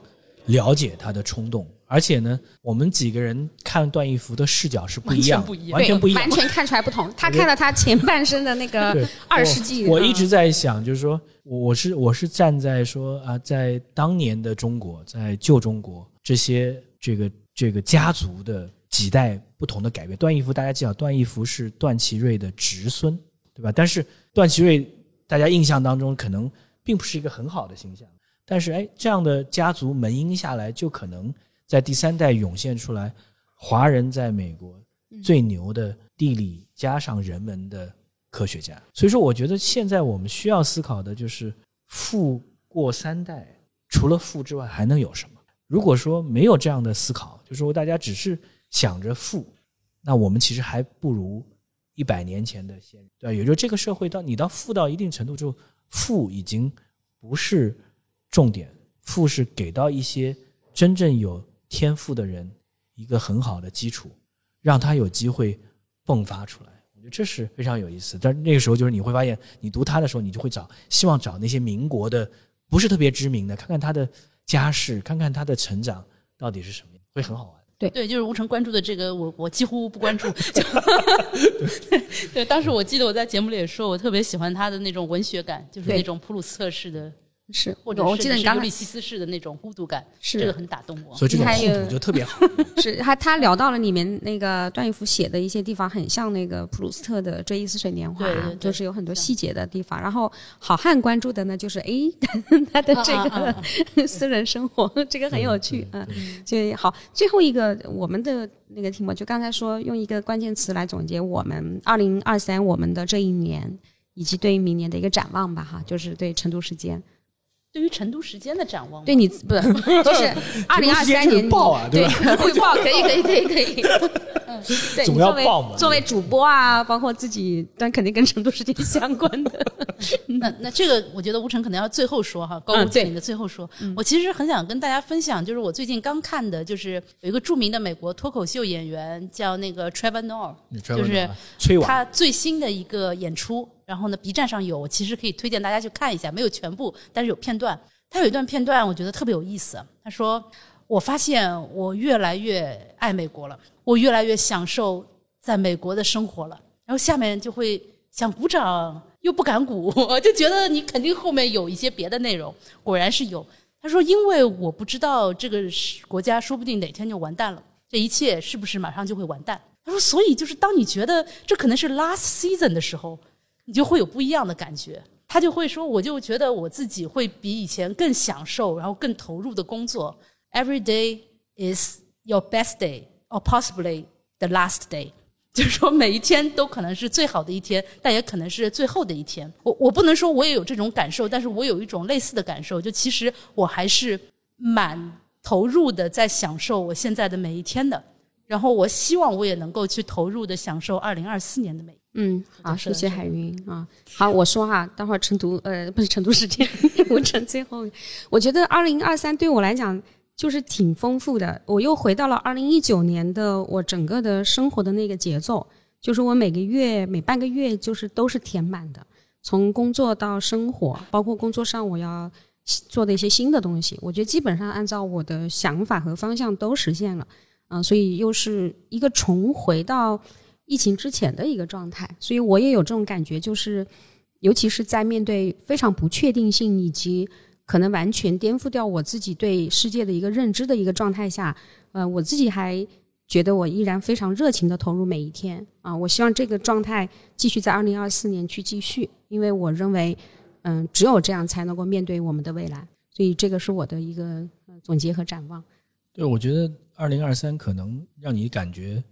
了解他的冲动，而且呢，我们几个人看段奕福的视角是不一样，完全不一样完全看出来不同。他看到他前半生的那个对二世纪，我，我一嗯直在想，就是说，我我是我是站在说啊，在当年的中国，在旧中国这些这个这个家族的几代不同的改变。段奕福大家知道，段奕福是段祺瑞的侄孙，对吧？但是段祺瑞大家印象当中可能并不是一个很好的形象，但是哎，这样的家族门荫下来，就可能在第三代涌现出来华人在美国最牛的地理加上人文的科学家。所以说，我觉得现在我们需要思考的就是富过三代，除了富之外还能有什么？如果说没有这样的思考，就说大家只是想着富，那我们其实还不如一百年前的先人，对吧？也就是这个社会到你到富到一定程度之后，富已经不是重点，富是给到一些真正有天赋的人一个很好的基础，让他有机会迸发出来。我觉得这是非常有意思。但是那个时候就是你会发现，你读他的时候，你就会找希望找那些民国的不是特别知名的，看看他的家世，看看他的成长到底是什么样，会很好玩。对对，就是吴成关注的这个，我我几乎不关注。[LAUGHS] 就 [LAUGHS] 对，当时我记得我在节目里也说，我特别喜欢他的那种文学感，就是那种普鲁斯特式的，是，或者我记得你刚西斯式的那种孤独感，是这个很打动我。所以这种还有互补就特别好。[LAUGHS] 是他他聊到了里面那个段奕福写的一些地方，很像那个普鲁斯特的《追忆似水年华》，对对对就是有很多细节的地方。然后好汉关注的呢，就是哎 [LAUGHS] 他的这啊啊个、啊 [LAUGHS] 私人生活，这个很有趣啊。就好，最后一个我们的那个题目，就刚才说用一个关键词来总结我们二零二三我们的这一年，以及对于明年的一个展望吧，哈，就是对成都时间。对于成都时间的展望，对你不是 [LAUGHS] 就是二零二三年报啊对对汇报可以可以可以可以，[LAUGHS] [LAUGHS] 嗯，对，总你作为要报嘛作为主播啊，包括自己，但肯定跟成都时间相关的。那那这个，我觉得吴晨可能要最后说哈，高嗯对。屋建瓴的最后说。我其实很想跟大家分享，就是我最近刚看的，就是有一个著名的美国脱口秀演员叫那个 Trevor Noah，就是，他最新的一个演出，然后呢，B 站上有，我其实可以推荐大家去看一下，没有全部，但是有片段。他有一段片段，我觉得特别有意思。他说：“我发现我越来越爱美国了，我越来越享受在美国的生活了。”然后下面就会想鼓掌，又不敢鼓，[LAUGHS] 就觉得你肯定后面有一些别的内容。果然是有。他说：“因为我不知道这个国家说不定哪天就完蛋了，这一切是不是马上就会完蛋？”他说，所以就是当你觉得这可能是 last season 的时候，你就会有不一样的感觉。他就会说，我就觉得我自己会比以前更享受，然后更投入的工作。Every day is your best day, or possibly the last day。[LAUGHS] 就是说，每一天都可能是最好的一天，但也可能是最后的一天。我我不能说我也有这种感受，但是我有一种类似的感受，就其实我还是蛮投入的，在享受我现在的每一天的。然后我希望我也能够去投入的享受二零二四年的每。嗯，好，谢谢海云啊。好，我说哈，待会儿成都呃 [LAUGHS] 不是成都时间，[LAUGHS] 我成最后，我觉得二零二三对我来讲就是挺丰富的。我又回到了二零一九年的我整个的生活的那个节奏，就是我每个月每半个月就是都是填满的，从工作到生活，包括工作上我要做的一些新的东西，我觉得基本上按照我的想法和方向都实现了。嗯，所以又是一个重回到。疫情之前的一个状态，所以我也有这种感觉，就是，尤其是在面对非常不确定性以及可能完全颠覆掉我自己对世界的一个认知的一个状态下，呃，我自己还觉得我依然非常热情的投入每一天啊！我希望这个状态继续在二零二四年去继续，因为我认为，嗯，只有这样才能够面对我们的未来。所以这个是我的一个总结和展望。对，我觉得二零二三可能让你感觉。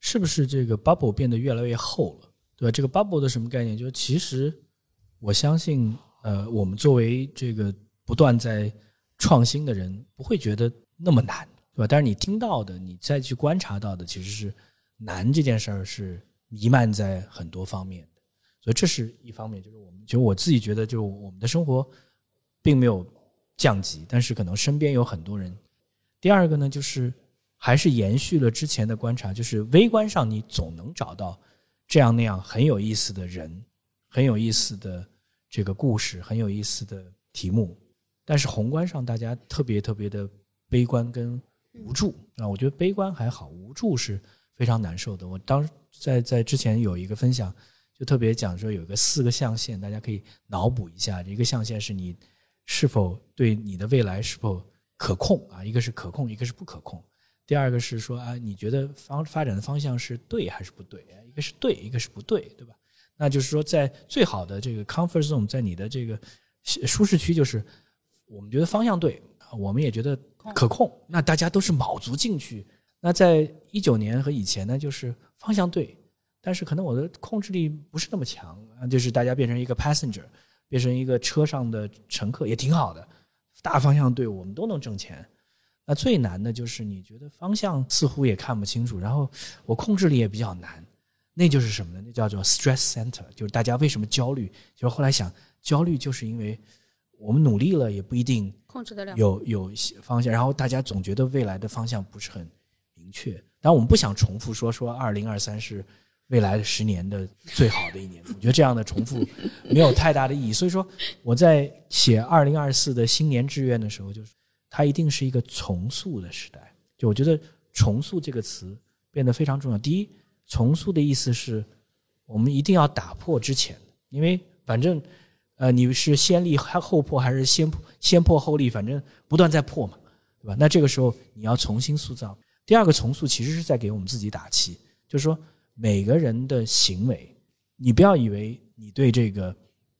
是不是这个 bubble 变得越来越厚了，对吧？这个 bubble 的什么概念？就是其实我相信，呃，我们作为这个不断在创新的人，不会觉得那么难，对吧？但是你听到的，你再去观察到的，其实是难这件事儿是弥漫在很多方面的。所以这是一方面，就是我们就我自己觉得，就我们的生活并没有降级，但是可能身边有很多人。第二个呢，就是。还是延续了之前的观察，就是微观上你总能找到这样那样很有意思的人，很有意思的这个故事，很有意思的题目。但是宏观上大家特别特别的悲观跟无助啊，我觉得悲观还好，无助是非常难受的。我当在在之前有一个分享，就特别讲说有一个四个象限，大家可以脑补一下。一个象限是你是否对你的未来是否可控啊，一个是可控，一个是不可控。第二个是说啊，你觉得方发展的方向是对还是不对？一个是对，一个是不对，对吧？那就是说，在最好的这个 comfort zone，在你的这个舒适区，就是我们觉得方向对，我们也觉得可控，那大家都是卯足劲去。那在一九年和以前呢，就是方向对，但是可能我的控制力不是那么强啊，就是大家变成一个 passenger，变成一个车上的乘客也挺好的，大方向对，我们都能挣钱。那最难的就是你觉得方向似乎也看不清楚，然后我控制力也比较难，那就是什么呢？那叫做 stress center，就是大家为什么焦虑？就是后来想，焦虑就是因为我们努力了也不一定控制得了，有有方向，然后大家总觉得未来的方向不是很明确。当然我们不想重复说说二零二三是未来十年的最好的一年，我觉得这样的重复没有太大的意义。所以说我在写二零二四的新年志愿的时候，就是。它一定是一个重塑的时代，就我觉得“重塑”这个词变得非常重要。第一，重塑的意思是我们一定要打破之前，因为反正呃你是先立后破，还是先先破后立，反正不断在破嘛，对吧？那这个时候你要重新塑造。第二个重塑其实是在给我们自己打气，就是说每个人的行为，你不要以为你对这个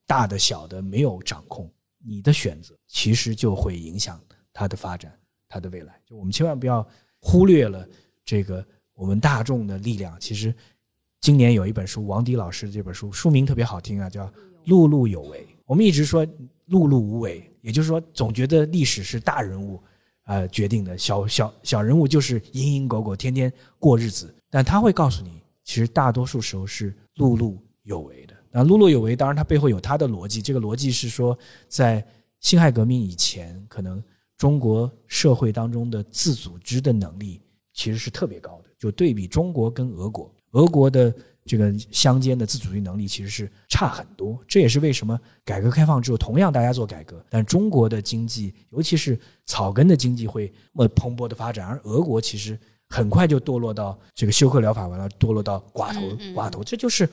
大的小的没有掌控，你的选择其实就会影响。它的发展，它的未来，就我们千万不要忽略了这个我们大众的力量。其实，今年有一本书，王迪老师的这本书，书名特别好听啊，叫《碌碌有为》。我们一直说碌碌无为，也就是说，总觉得历史是大人物呃决定的，小小小人物就是蝇营狗苟，天天过日子。但他会告诉你，其实大多数时候是碌碌有为的。那碌碌有为，当然它背后有它的逻辑。这个逻辑是说，在辛亥革命以前，可能。中国社会当中的自组织的能力其实是特别高的，就对比中国跟俄国，俄国的这个乡间的自组织能力其实是差很多。这也是为什么改革开放之后，同样大家做改革，但中国的经济，尤其是草根的经济会呃蓬勃的发展，而俄国其实很快就堕落到这个休克疗法完了，堕落到寡头寡头，这就是。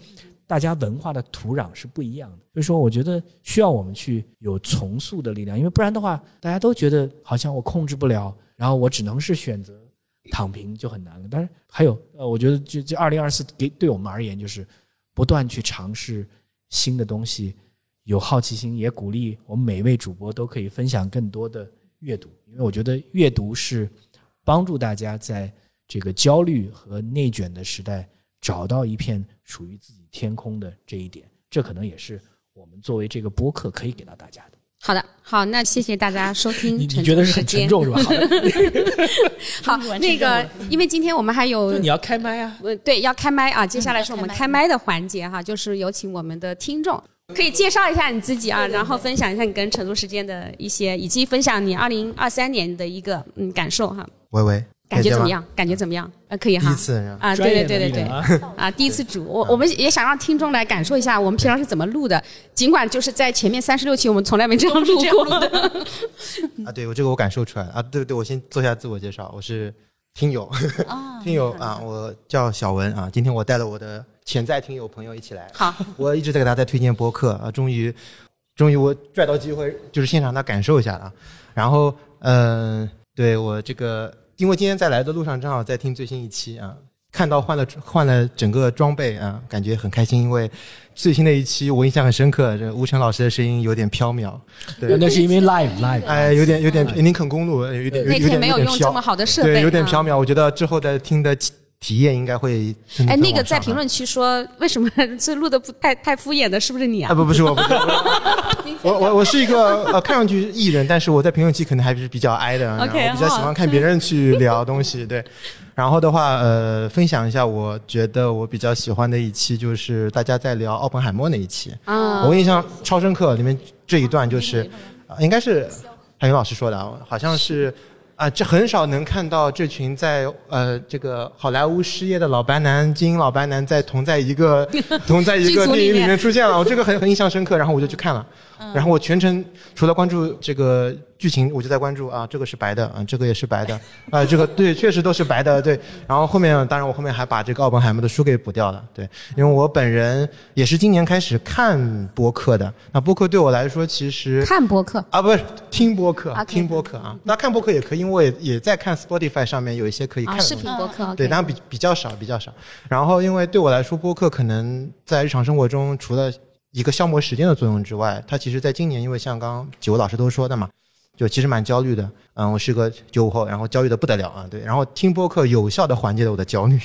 大家文化的土壤是不一样的，所以说我觉得需要我们去有重塑的力量，因为不然的话，大家都觉得好像我控制不了，然后我只能是选择躺平就很难了。但是还有呃，我觉得就就二零二四给对我们而言，就是不断去尝试新的东西，有好奇心，也鼓励我们每一位主播都可以分享更多的阅读，因为我觉得阅读是帮助大家在这个焦虑和内卷的时代找到一片属于自己天空的这一点，这可能也是我们作为这个播客可以给到大家的。好的，好，那谢谢大家收听。你你觉得是很沉重是吧？[LAUGHS] [LAUGHS] 好的，好，那个，因为今天我们还有你要开麦啊，呃，对，要开麦啊。接下来是我们开麦的环节哈，就是有请我们的听众可以介绍一下你自己啊，然后分享一下你跟成都时间的一些，以及分享你二零二三年的一个嗯感受哈。喂喂。感觉怎么样？感觉怎么样？啊，可以哈。第一次啊，对对对对对啊，第一次主，我我们也想让听众来感受一下我们平常是怎么录的。尽管就是在前面三十六期，我们从来没这样录过的。[LAUGHS] 啊，对我这个我感受出来了啊，对对，我先做一下自我介绍，我是听友，[LAUGHS] 听友啊，我叫小文啊，今天我带了我的潜在听友朋友一起来。好，我一直在给大家在推荐播客啊，终于，终于我拽到机会，就是现场他感受一下了。然后，嗯，对我这个。因为今天在来的路上正好在听最新一期啊，看到换了换了整个装备啊，感觉很开心。因为最新的一期我印象很深刻，这吴晨老师的声音有点飘渺。对，那是因为 live [LAUGHS] live。哎，有点有点林肯公路有点有点有点没有用这么好的设备，对，有点飘渺。我觉得之后的听的体验应该会。哎，那个在评论区说为什么 [LAUGHS] 这录的不太太敷衍的，是不是你啊？啊，不不是我，不是我 [LAUGHS] 我我是一个呃看上去艺人，但是我在评论区可能还是比较挨的。OK，我比较喜欢看别人去聊东西，对。然后的话，呃，分享一下，我觉得我比较喜欢的一期就是大家在聊奥本海默那一期啊，我印象超深刻。里面这一段就是，应该是海云老师说的啊，好像是。啊，这很少能看到这群在呃这个好莱坞失业的老白男、精英老白男在同在一个 [LAUGHS] 同在一个电影里面出现了，我这个很很印象深刻，然后我就去看了，然后我全程除了关注这个。剧情我就在关注啊，这个是白的啊，这个也是白的啊，这个对，确实都是白的对。然后后面当然我后面还把这个奥本海默的书给补掉了，对，因为我本人也是今年开始看播客的。那播客对我来说其实看播客啊，不是听播客，听播客啊。那看播客也可以，因为我也也在看 Spotify 上面有一些可以看视频播客，对，当然比比较少，比较少。然后因为对我来说播客可能在日常生活中除了一个消磨时间的作用之外，它其实在今年因为像刚刚几位老师都说的嘛。就其实蛮焦虑的，嗯，我是个九五后，然后焦虑的不得了啊，对，然后听播客有效的缓解了我的焦虑，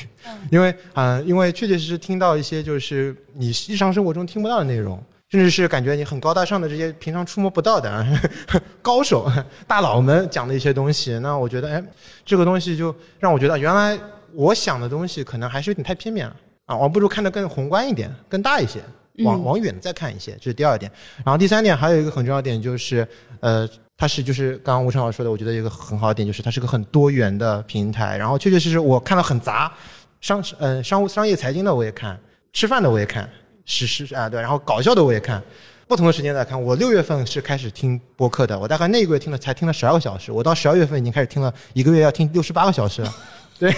因为啊，因为确确实实听到一些就是你日常生活中听不到的内容，甚至是感觉你很高大上的这些平常触摸不到的 [LAUGHS] 高手大佬们讲的一些东西，那我觉得哎，这个东西就让我觉得原来我想的东西可能还是有点太片面了啊，我不如看得更宏观一点，更大一些，往往远再看一些，这是第二点。然后第三点还有一个很重要点就是呃。它是就是刚刚吴成老师说的，我觉得一个很好的点就是它是个很多元的平台，然后确确实实我看了很杂，商呃商务商业财经的我也看，吃饭的我也看，实时啊对，然后搞笑的我也看，不同的时间在看。我六月份是开始听播客的，我大概那个月听了才听了十二个小时，我到十二月份已经开始听了一个月要听六十八个小时了，[LAUGHS] 对，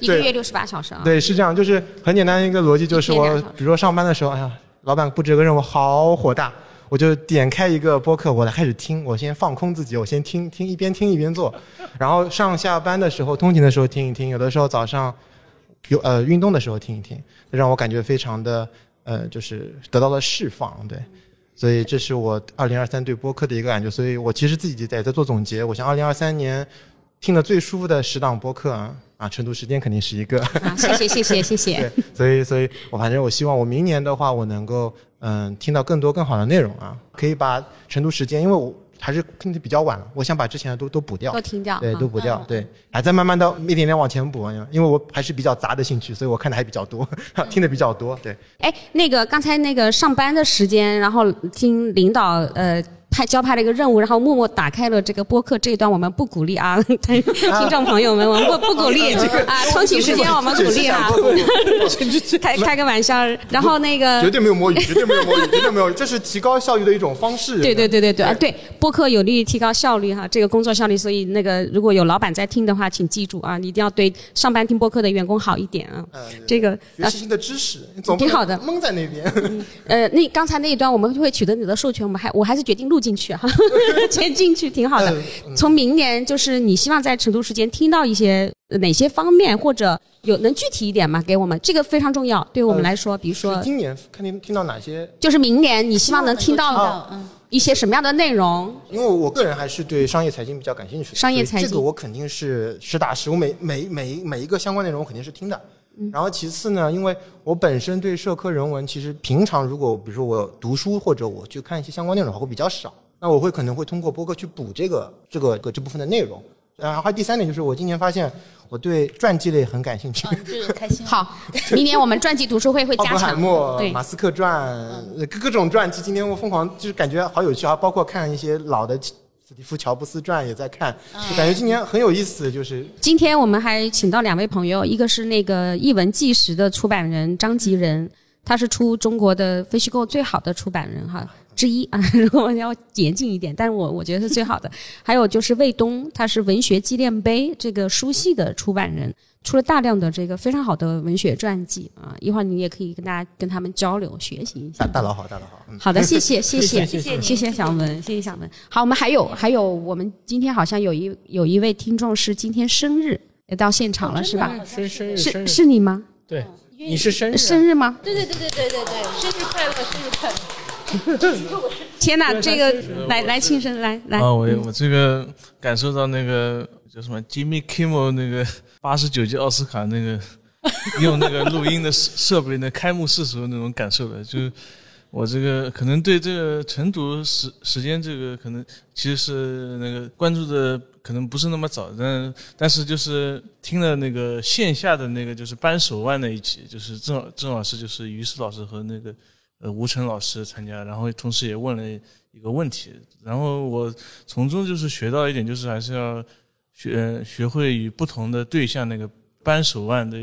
一个月六十八小时啊，对，是这样，就是很简单一个逻辑，就是我比如说上班的时候，哎呀，老板布置个任务好火大。我就点开一个播客，我来开始听。我先放空自己，我先听听，一边听一边做。然后上下班的时候、通勤的时候听一听，有的时候早上有呃运动的时候听一听，让我感觉非常的呃，就是得到了释放。对，所以这是我二零二三对播客的一个感觉。所以我其实自己在在做总结。我想二零二三年听的最舒服的十档播客啊，啊，成都时间肯定是一个。谢谢谢谢谢谢。[LAUGHS] 对，所以所以我反正我希望我明年的话，我能够。嗯，听到更多更好的内容啊，可以把成都时间，因为我还是听的比较晚了，我想把之前的都都补掉，都听掉，对，都补掉，对，还在慢慢的一点点往前补，因为我还是比较杂的兴趣，所以我看的还比较多，[LAUGHS] 听的比较多，对。哎，那个刚才那个上班的时间，然后听领导呃。派交派了一个任务，然后默默打开了这个播客这一段，我们不鼓励 [LAUGHS] 啊，听众朋友们，我们不不鼓励啊，通勤时间我们鼓励啊，开开个玩笑，然后那个 [LAUGHS] 绝对没有摸鱼，绝对没有摸鱼，绝对没有，这是提高效率的一种方式。对对对对对啊，对，播客有利于提高效率哈，这个工作效率，所以那个如果有老板在听的话，请记住啊，一定要对上班听播客的员工好一点啊。这个学习新的知识，挺好的，蒙在那边。呃，那刚才那一段我们会取得你的授权，我们还我还是决定录。进去哈，[LAUGHS] 先进去挺好的。呃从明年就是你希望在成都时间听到一些呃哪些方面，或者有能具体一点吗？给我们这个非常重要，对于我们来说，比如说今年看听听到哪些？就是明年你希望能听到到嗯，一些什么样的内容？因为我个人还是对商业财经比较感兴趣的，商业财经这个我肯定是实打实，我每每每每一个相关内容我肯定是听的。嗯然后其次呢，因为我本身对社科人文，其实平常如果比如说我读书或者我去看一些相关内容的话，会比较少。那我会可能会通过播客去补这个这个这部分的内容。然后还第三点就是，我今年发现我对传记类很感兴趣。开心。好，明年我们传记读书会会奥海加强。默、对马斯克传，各种传记，今天我疯狂就是感觉好有趣啊！包括看一些老的史蒂夫·乔布斯传也在看，就感觉今年很有意思。就是今天我们还请到两位朋友，一个是那个译文纪实的出版人张吉仁，他是出中国的非虚构最好的出版人哈之一啊，[LAUGHS] 如果我要严谨一点，但是我我觉得是最好的。[LAUGHS] 还有就是卫东，他是文学纪念碑这个书系的出版人，出了大量的这个非常好的文学传记啊，一会儿你也可以跟大家跟他们交流学习一下大。大佬好，大佬好。嗯，好的，谢谢，谢谢，[LAUGHS] 谢谢谢谢小文，谢谢小文。好，我们还有还有，我们今天好像有一有一位听众是今天生日，也到现场了，是吧？生生日生是日，是你吗？对，你是生日啊生日吗？对对对对对对对，生日快乐，生日快乐！[LAUGHS] 天哪，这个来来庆生，来来，啊，我我这个感受到那个叫什么 Jimmy Kimmel 那个八十九届奥斯卡那个用那个录音的设设备那开幕式时候那种感受了，就是我这个可能对这个晨读时时间这个可能其实是那个关注的可能不是那么早，但但是就是听了那个线下的那个就是扳手腕那一集，就是正好正好是就是于适老师和那个呃吴晨老师参加，然后同时也问了一个问题，然后我从中就是学到一点，就是还是要学学会与不同的对象那个扳手腕的，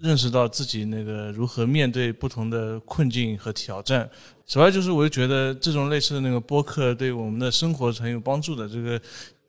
认识到自己那个如何面对不同的困境和挑战。主要就是我就觉得这种类似的那个播客对我们的生活是很有帮助的。这个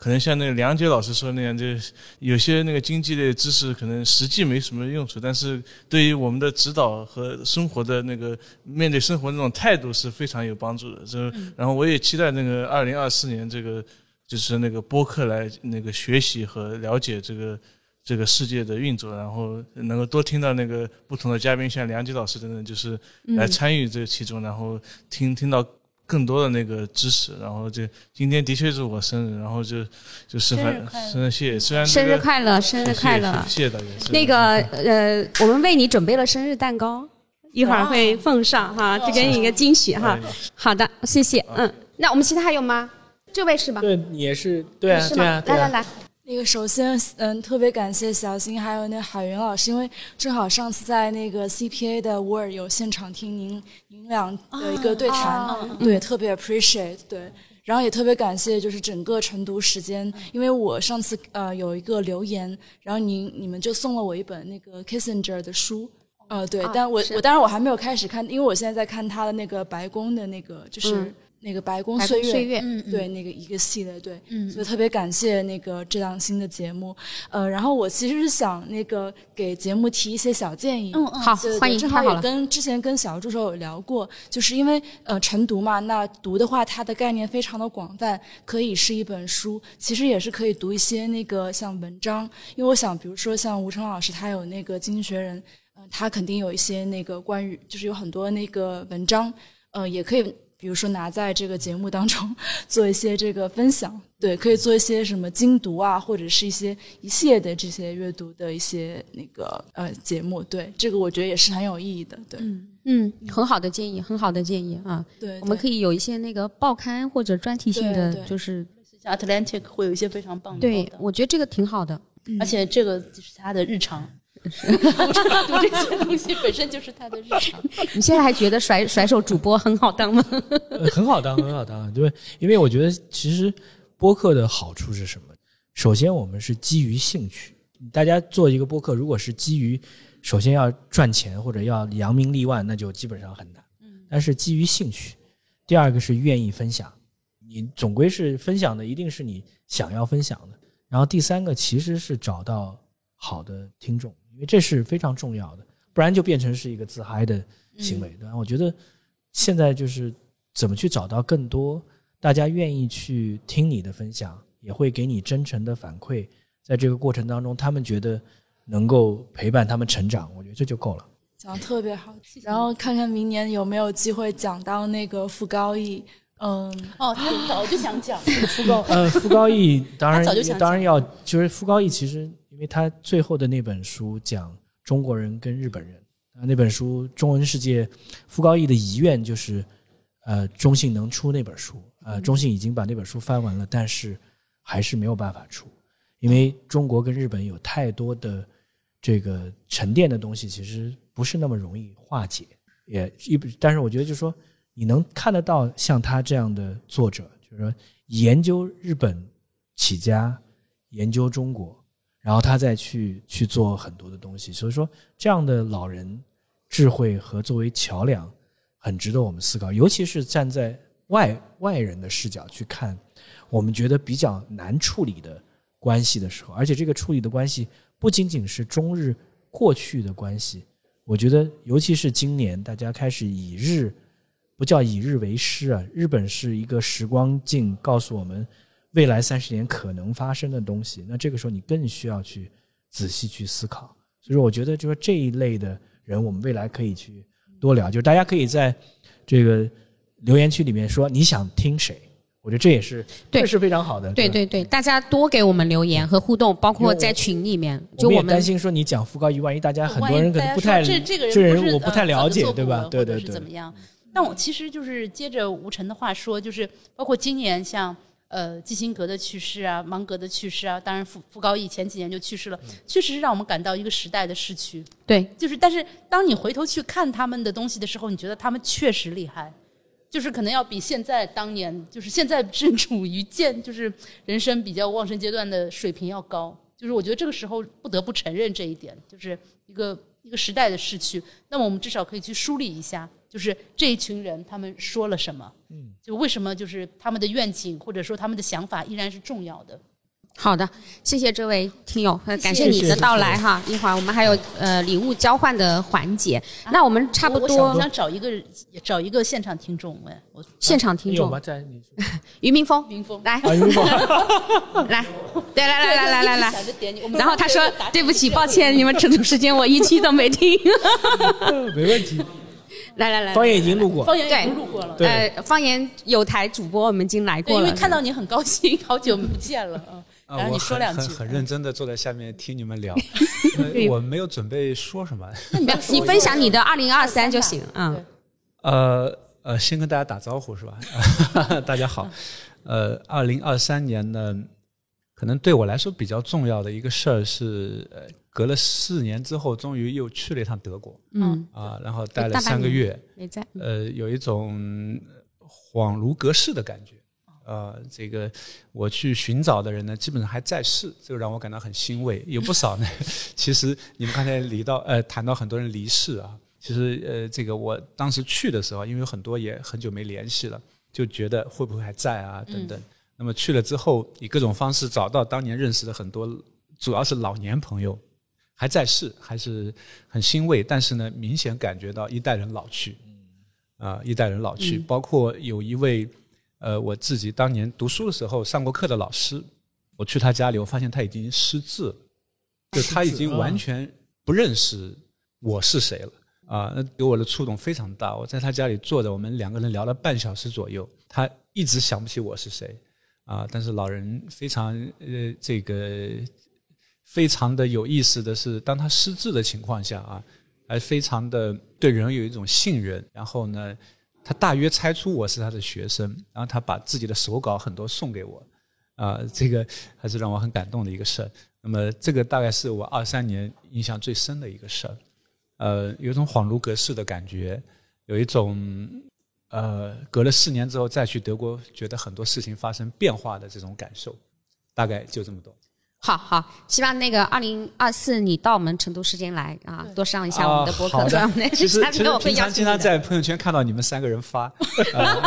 可能像那个梁杰老师说那样，就是有些那个经济类知识可能实际没什么用处，但是对于我们的指导和生活的那个面对生活那种态度是非常有帮助的。这然后我也期待那个二零二四年这个就是那个播客来那个学习和了解这个这个世界的运作，然后能够多听到那个不同的嘉宾，像梁杰老师等等，就是来参与这其中，然后听听到更多的那个知识。然后就今天的确是我生日，然后就就是生日反快乐生日谢谢，虽然、这生日快乐，生日快乐！谢谢谢谢大家。那个呃，我们为你准备了生日蛋糕，一会儿会奉上哈，就给你一个惊喜哈。好的，谢谢。嗯，那我们其他还有吗？这位是吧？对，你也是，对啊，是对啊，吗？对啊来来来，那个首先，嗯，特别感谢小新还有那海云老师，因为正好上次在那个 CPA 的 Word 有现场听您您俩的一个对谈，对，特别 appreciate，对。然后也特别感谢，就是整个晨读时间，因为我上次呃有一个留言，然后您你们就送了我一本那个 Kissinger 的书，呃对，啊但我我当然我还没有开始看，因为我现在在看他的那个白宫的那个就是嗯那个白宫岁月，岁月，嗯对那个一个系列，对，嗯所以特别感谢那个这档新的节目，呃，然后我其实是想那个给节目提一些小建议，嗯嗯好对，欢迎，正好也。跟之前跟小助手有聊过，就是因为呃晨读嘛，那读的话它的概念非常的广泛，可以是一本书，其实也是可以读一些那个像文章，因为我想比如说像吴成老师他有那个《经济学人》，呃，他肯定有一些那个关于就是有很多那个文章，呃，也可以。比如说拿在这个节目当中 [LAUGHS] 做一些这个分享，对，可以做一些什么精读啊，或者是一些一系列的这些阅读的一些那个呃节目，对，这个我觉得也是很有意义的，对，嗯，很好的建议，很好的建议啊。对，我们可以以有一些那个报刊或者专题性的对，就是像 Atlantic 会有一些非常棒的对，我觉得这个挺好的。而且这个就是他的日常。读 [LAUGHS] 这些东西本身就是他的日常。[LAUGHS] 你现在还觉得甩 [LAUGHS] 甩手主播很好当吗？呃很好当，很好当，对，因为我觉得其实播客的好处是什么？首先，我们是基于兴趣，大家做一个播客，如果是基于首先要赚钱或者要扬名立万，那就基本上很难。但是基于兴趣，第二个是愿意分享，你总归是分享的，一定是你想要分享的。然后第三个其实是找到好的听众，因为这是非常重要的，不然就变成是一个自嗨的行为，对吧？我觉得现在就是怎么去找到更多大家愿意去听你的分享，也会给你真诚的反馈，在这个过程当中，他们觉得能够陪伴他们成长，我觉得这就够了。讲的特别好，然后看看明年有没有机会讲到那个傅高义。嗯，哦，他早就想讲 [LAUGHS] 傅高，呃，傅高义当然早就想当然要，就是傅高义其实因为他最后的那本书讲中国人跟日本人，啊，那本书《中文世界》，傅高义的遗愿就是，呃，中信能出那本书，呃，中信已经把那本书翻完了，但是还是没有办法出，因为中国跟日本有太多的这个沉淀的东西，其实不是那么容易化解，也一，但是我觉得就是说。你能看得到像他这样的作者，就是说研究日本起家，研究中国，然后他再去去做很多的东西。所以说，这样的老人智慧和作为桥梁，很值得我们思考。尤其是站在外外人的视角去看，我们觉得比较难处理的关系的时候，而且这个处理的关系不仅仅是中日过去的关系，我觉得尤其是今年大家开始以日。不叫以日为师啊！日本是一个时光镜，告诉我们未来三十年可能发生的东西。那这个时候你更需要去仔细去思考。所以说，我觉得就是这一类的人，我们未来可以去多聊。就是大家可以在这个留言区里面说你想听谁，我觉得这也是对这是非常好的。对对对，大家多给我们留言和互动，包括在群里面，就我们也担心说你讲福高一，万一大家很多人可能不太这这个人我不太呃了解，对吧？对对对是怎么样？但我其实就是接着吴晨的话说，就是包括今年像呃基辛格的去世啊，芒格的去世啊，当然傅傅高义前几年就去世了，确实是让我们感到一个时代的逝去。对就是，但是当你回头去看他们的东西的时候，你觉得他们确实厉害，就是可能要比现在当年，就是现在正处于健，就是人生比较旺盛阶段的水平要高。就是我觉得这个时候不得不承认这一点，就是一个一个时代的逝去。那么我们至少可以去梳理一下，就是这一群人他们说了什么，嗯，就为什么就是他们的愿景或者说他们的想法依然是重要的。好的，谢谢这位听友，呃感谢你的到来哈。一会儿我们还有呃礼物交换的环节，那我们差不多我想找一个找一个现场听众，哎，我现场听众？在你 [LAUGHS] 说俞明峰，明峰来 [LAUGHS] 来，对来来来来来来。然后他说：“对不起，抱歉，你们成都时间我一期都没听。[LAUGHS] 没问题。”来来来，方言已经录过，方言已对经录过了。对。呃，方言有台主播我们已经来，过了，因为看到你很高兴，好久不见了，[LAUGHS] 嗯，啊，然后你说两句。很很，很认真的坐在下面听你们聊，[LAUGHS] 呃我没有准备说什么，没有你分享你的二零二三就行，嗯，呃呃，先跟大家打招呼是吧？[LAUGHS] 大家好，呃，二零二三年呢，可能对我来说比较重要的一个事儿是，呃，隔了四年之后，终于又去了一趟德国嗯，啊，然后待了三个月，没在，呃，有一种恍如隔世的感觉。呃，这个我去寻找的人呢，基本上还在世，这个让我感到很欣慰。有不少呢，[LAUGHS] 其实你们刚才离到呃谈到很多人离世啊，其实呃这个我当时去的时候，因为很多也很久没联系了，就觉得会不会还在啊等等。那么去了之后，以各种方式找到当年认识的很多，主要是老年朋友，还在世，还是很欣慰。但是呢，明显感觉到一代人老去。啊、一代人老去，包括有一位呃，我自己当年读书的时候上过课的老师，我去他家里，我发现他已经失智了，就他已经完全不认识我是谁了啊，那给我的触动非常大。我在他家里坐着，我们两个人聊了半小时左右，他一直想不起我是谁啊，但是老人非常呃这个非常的有意思的是，当他失智的情况下啊，还非常的对人有一种信任。然后呢，他大约猜出我是他的学生，然后他把自己的手稿很多送给我，啊、这个还是让我很感动的一个事儿。那么这个大概是我二三年印象最深的一个事儿，呃，有种恍如隔世的感觉，有一种呃隔了四年之后再去德国，觉得很多事情发生变化的这种感受，大概就这么多。好好，希望那个二零二四你到我们成都时间来啊，多上一下我们的博客，啊？的，其实其实平经常在朋友圈看到你们三个人发，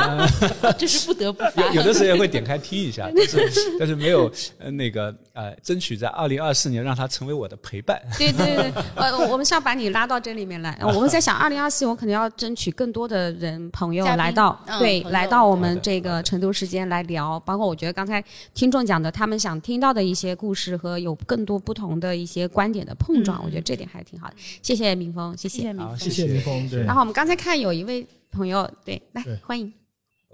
[LAUGHS] 就是不得不发有。有的时候也会点开听一下，但是但是没有呃那个呃，争取在二零二四年让他成为我的陪伴。对对对，呃，我们是要把你拉到这里面来。我们在想，二零二四我肯定要争取更多的人朋友来到，对，来到我们这个成都时间来聊。包括我觉得刚才听众讲的，他们想听到的一些故事和有更多不同的一些观点的碰撞，我觉得这点还挺好的。谢谢明峰，谢谢。好，谢谢明峰，对然后我们刚才看有一位朋友，对，来对欢迎。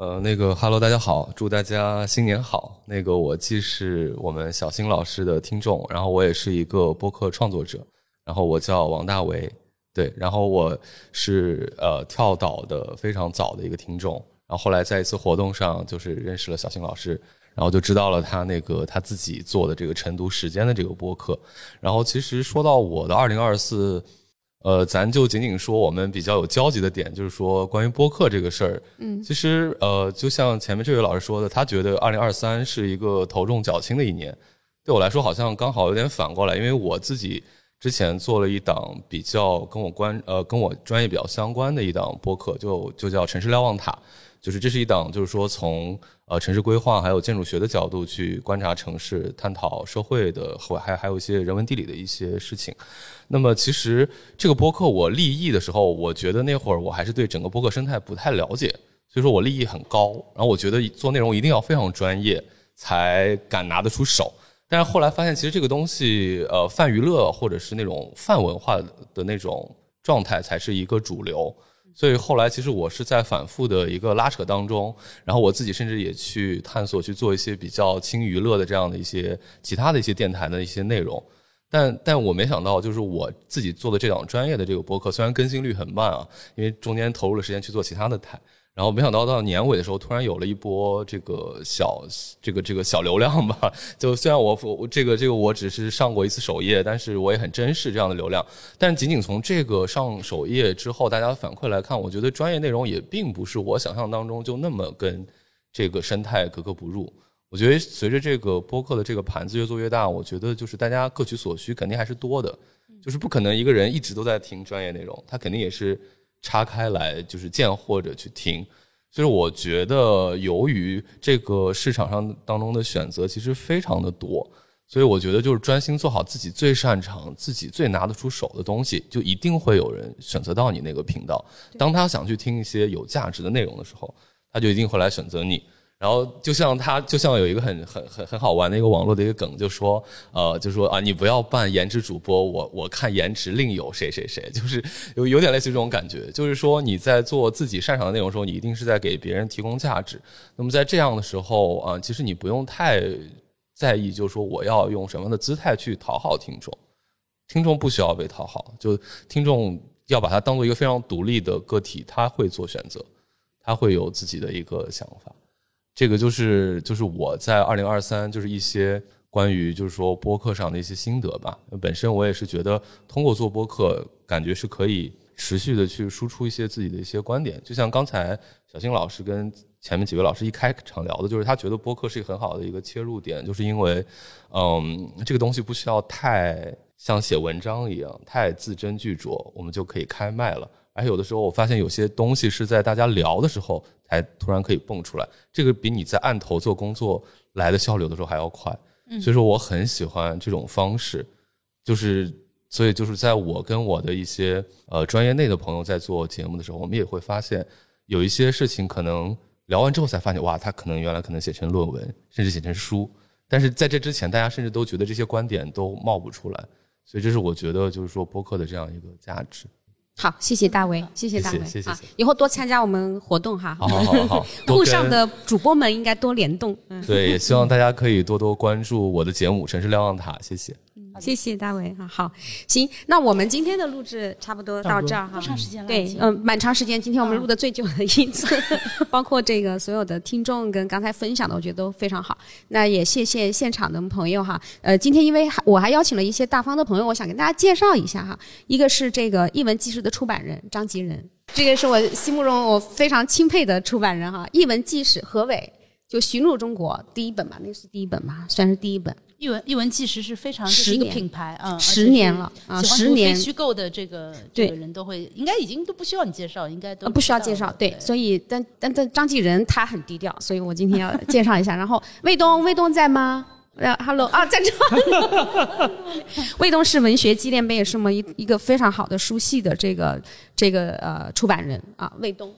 呃，那个，Hello，大家好，祝大家新年好。那个，我既是我们小新老师的听众，然后我也是一个播客创作者，然后我叫王大为，对，然后我是呃跳岛的非常早的一个听众，然后后来在一次活动上就是认识了小新老师，然后就知道了他那个他自己做的这个晨读时间的这个播客，然后其实说到我的二零二四。呃，咱就仅仅说我们比较有交集的点，就是说关于播客这个事儿，嗯，其实呃，就像前面这位老师说的，他觉得二零二三是一个头重脚轻的一年，对我来说好像刚好有点反过来，因为我自己之前做了一档比较跟我关呃跟我专业比较相关的一档播客，就就叫城市瞭望塔，就是这是一档就是说从呃城市规划还有建筑学的角度去观察城市，探讨社会的或还还有一些人文地理的一些事情。那么其实这个播客我立意的时候，我觉得那会儿我还是对整个播客生态不太了解，所以说我立意很高，然后我觉得做内容一定要非常专业才敢拿得出手。但是后来发现，其实这个东西，呃，泛娱乐或者是那种泛文化的那种状态才是一个主流。所以后来其实我是在反复的一个拉扯当中，然后我自己甚至也去探索去做一些比较轻娱乐的这样的一些其他的一些电台的一些内容。但但我没想到，就是我自己做的这档专业的这个播客，虽然更新率很慢啊，因为中间投入了时间去做其他的台，然后没想到到年尾的时候，突然有了一波这个小这个这个小流量吧。就虽然我我这个这个我只是上过一次首页，但是我也很珍视这样的流量。但仅仅从这个上首页之后，大家反馈来看，我觉得专业内容也并不是我想象当中就那么跟这个生态格格不入。我觉得随着这个播客的这个盘子越做越大，我觉得就是大家各取所需，肯定还是多的，就是不可能一个人一直都在听专业内容，他肯定也是岔开来就是见或者去听。所以我觉得，由于这个市场上当中的选择其实非常的多，所以我觉得就是专心做好自己最擅长、自己最拿得出手的东西，就一定会有人选择到你那个频道。当他想去听一些有价值的内容的时候，他就一定会来选择你。然后就像他，就像有一个很很很很好玩的一个网络的一个梗，就说，呃，就说啊，你不要扮颜值主播，我我看颜值另有谁谁谁，就是有有点类似这种感觉，就是说你在做自己擅长的内容的时候，你一定是在给别人提供价值。那么在这样的时候啊，其实你不用太在意，就是说我要用什么样的姿态去讨好听众，听众不需要被讨好，就听众要把它当做一个非常独立的个体，他会做选择，他会有自己的一个想法。这个就是就是我在二零二三就是一些关于就是说播客上的一些心得吧。本身我也是觉得通过做播客，感觉是可以持续的去输出一些自己的一些观点。就像刚才小新老师跟前面几位老师一开场聊的，就是他觉得播客是一个很好的一个切入点，就是因为嗯这个东西不需要太像写文章一样太字斟句酌，我们就可以开麦了。而且有的时候，我发现有些东西是在大家聊的时候才突然可以蹦出来，这个比你在案头做工作来的效率的时候还要快。所以说，我很喜欢这种方式，就是所以就是在我跟我的一些呃专业内的朋友在做节目的时候，我们也会发现有一些事情可能聊完之后才发现，哇，他可能原来可能写成论文，甚至写成书，但是在这之前，大家甚至都觉得这些观点都冒不出来。所以这是我觉得就是说播客的这样一个价值。好，谢谢大为，谢谢大为，啊谢谢谢谢以后多参加我们活动哈。好好好路上 [LAUGHS] 的主播们应该多联动，嗯，对，也希望大家可以多多关注我的节目《城市瞭望塔》，谢谢。谢谢大伟啊。好，行，那我们今天的录制差不多到这儿哈多。长时间了？对嗯，蛮长时间。今天我们录的最久的一次，[LAUGHS] 包括这个所有的听众跟刚才分享的，我觉得都非常好。那也谢谢现场的朋友哈。呃，今天因为还我还邀请了一些大方的朋友，我想跟大家介绍一下哈。一个是这个一文纪事的出版人张吉仁，这个是我心目中我非常钦佩的出版人哈。一文纪事何伟。就寻路中国第一本吧，那是第一本吧，算是第一本。译文一文纪实是非常十是一个年品牌啊，十年了啊十年虚构的这个对这个人都会，应该已经都不需要你介绍，应该都呃，不需要介绍，了对，所以但但但张继仁他很低调，所以我今天要介绍一下。然后卫东，[LAUGHS] 卫东在吗？呃，Hello 啊，在这。卫东是文学纪念碑也是我们一一个非常好的书系的这个这个呃出版人啊，卫东。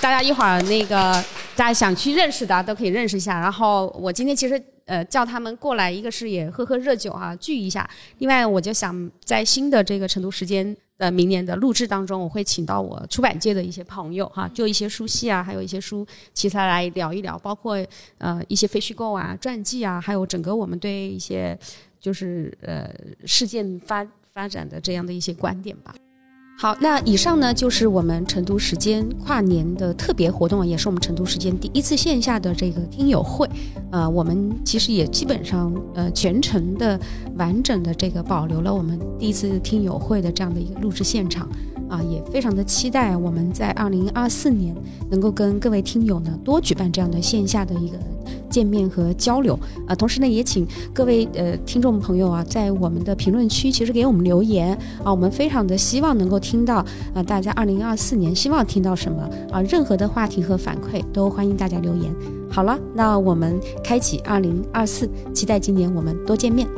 大家一会儿那个大家想去认识的都可以认识一下。然后我今天其实呃叫他们过来，一个是也喝喝热酒哈、聚一下。另外我就想在新的这个成都时间的明年的录制当中，我会请到我出版界的一些朋友哈，就一些书系啊，还有一些书其他来聊一聊，包括呃一些非虚构啊、传记啊，还有整个我们对一些就是呃事件发发展的这样的一些观点吧。好，那以上呢就是我们成都时间跨年的特别活动，也是我们成都时间第一次线下的这个听友会。呃，我们其实也基本上呃全程的完整的这个保留了我们第一次听友会的这样的一个录制现场。啊，也非常的期待我们在二零二四年能够跟各位听友呢多举办这样的线下的一个见面和交流啊。同时呢，也请各位呃听众朋友啊，在我们的评论区其实给我们留言啊，我们非常的希望能够听到啊，大家二零二四年希望听到什么啊，任何的话题和反馈都欢迎大家留言。好了，那我们开启二零二四，期待今年我们多见面。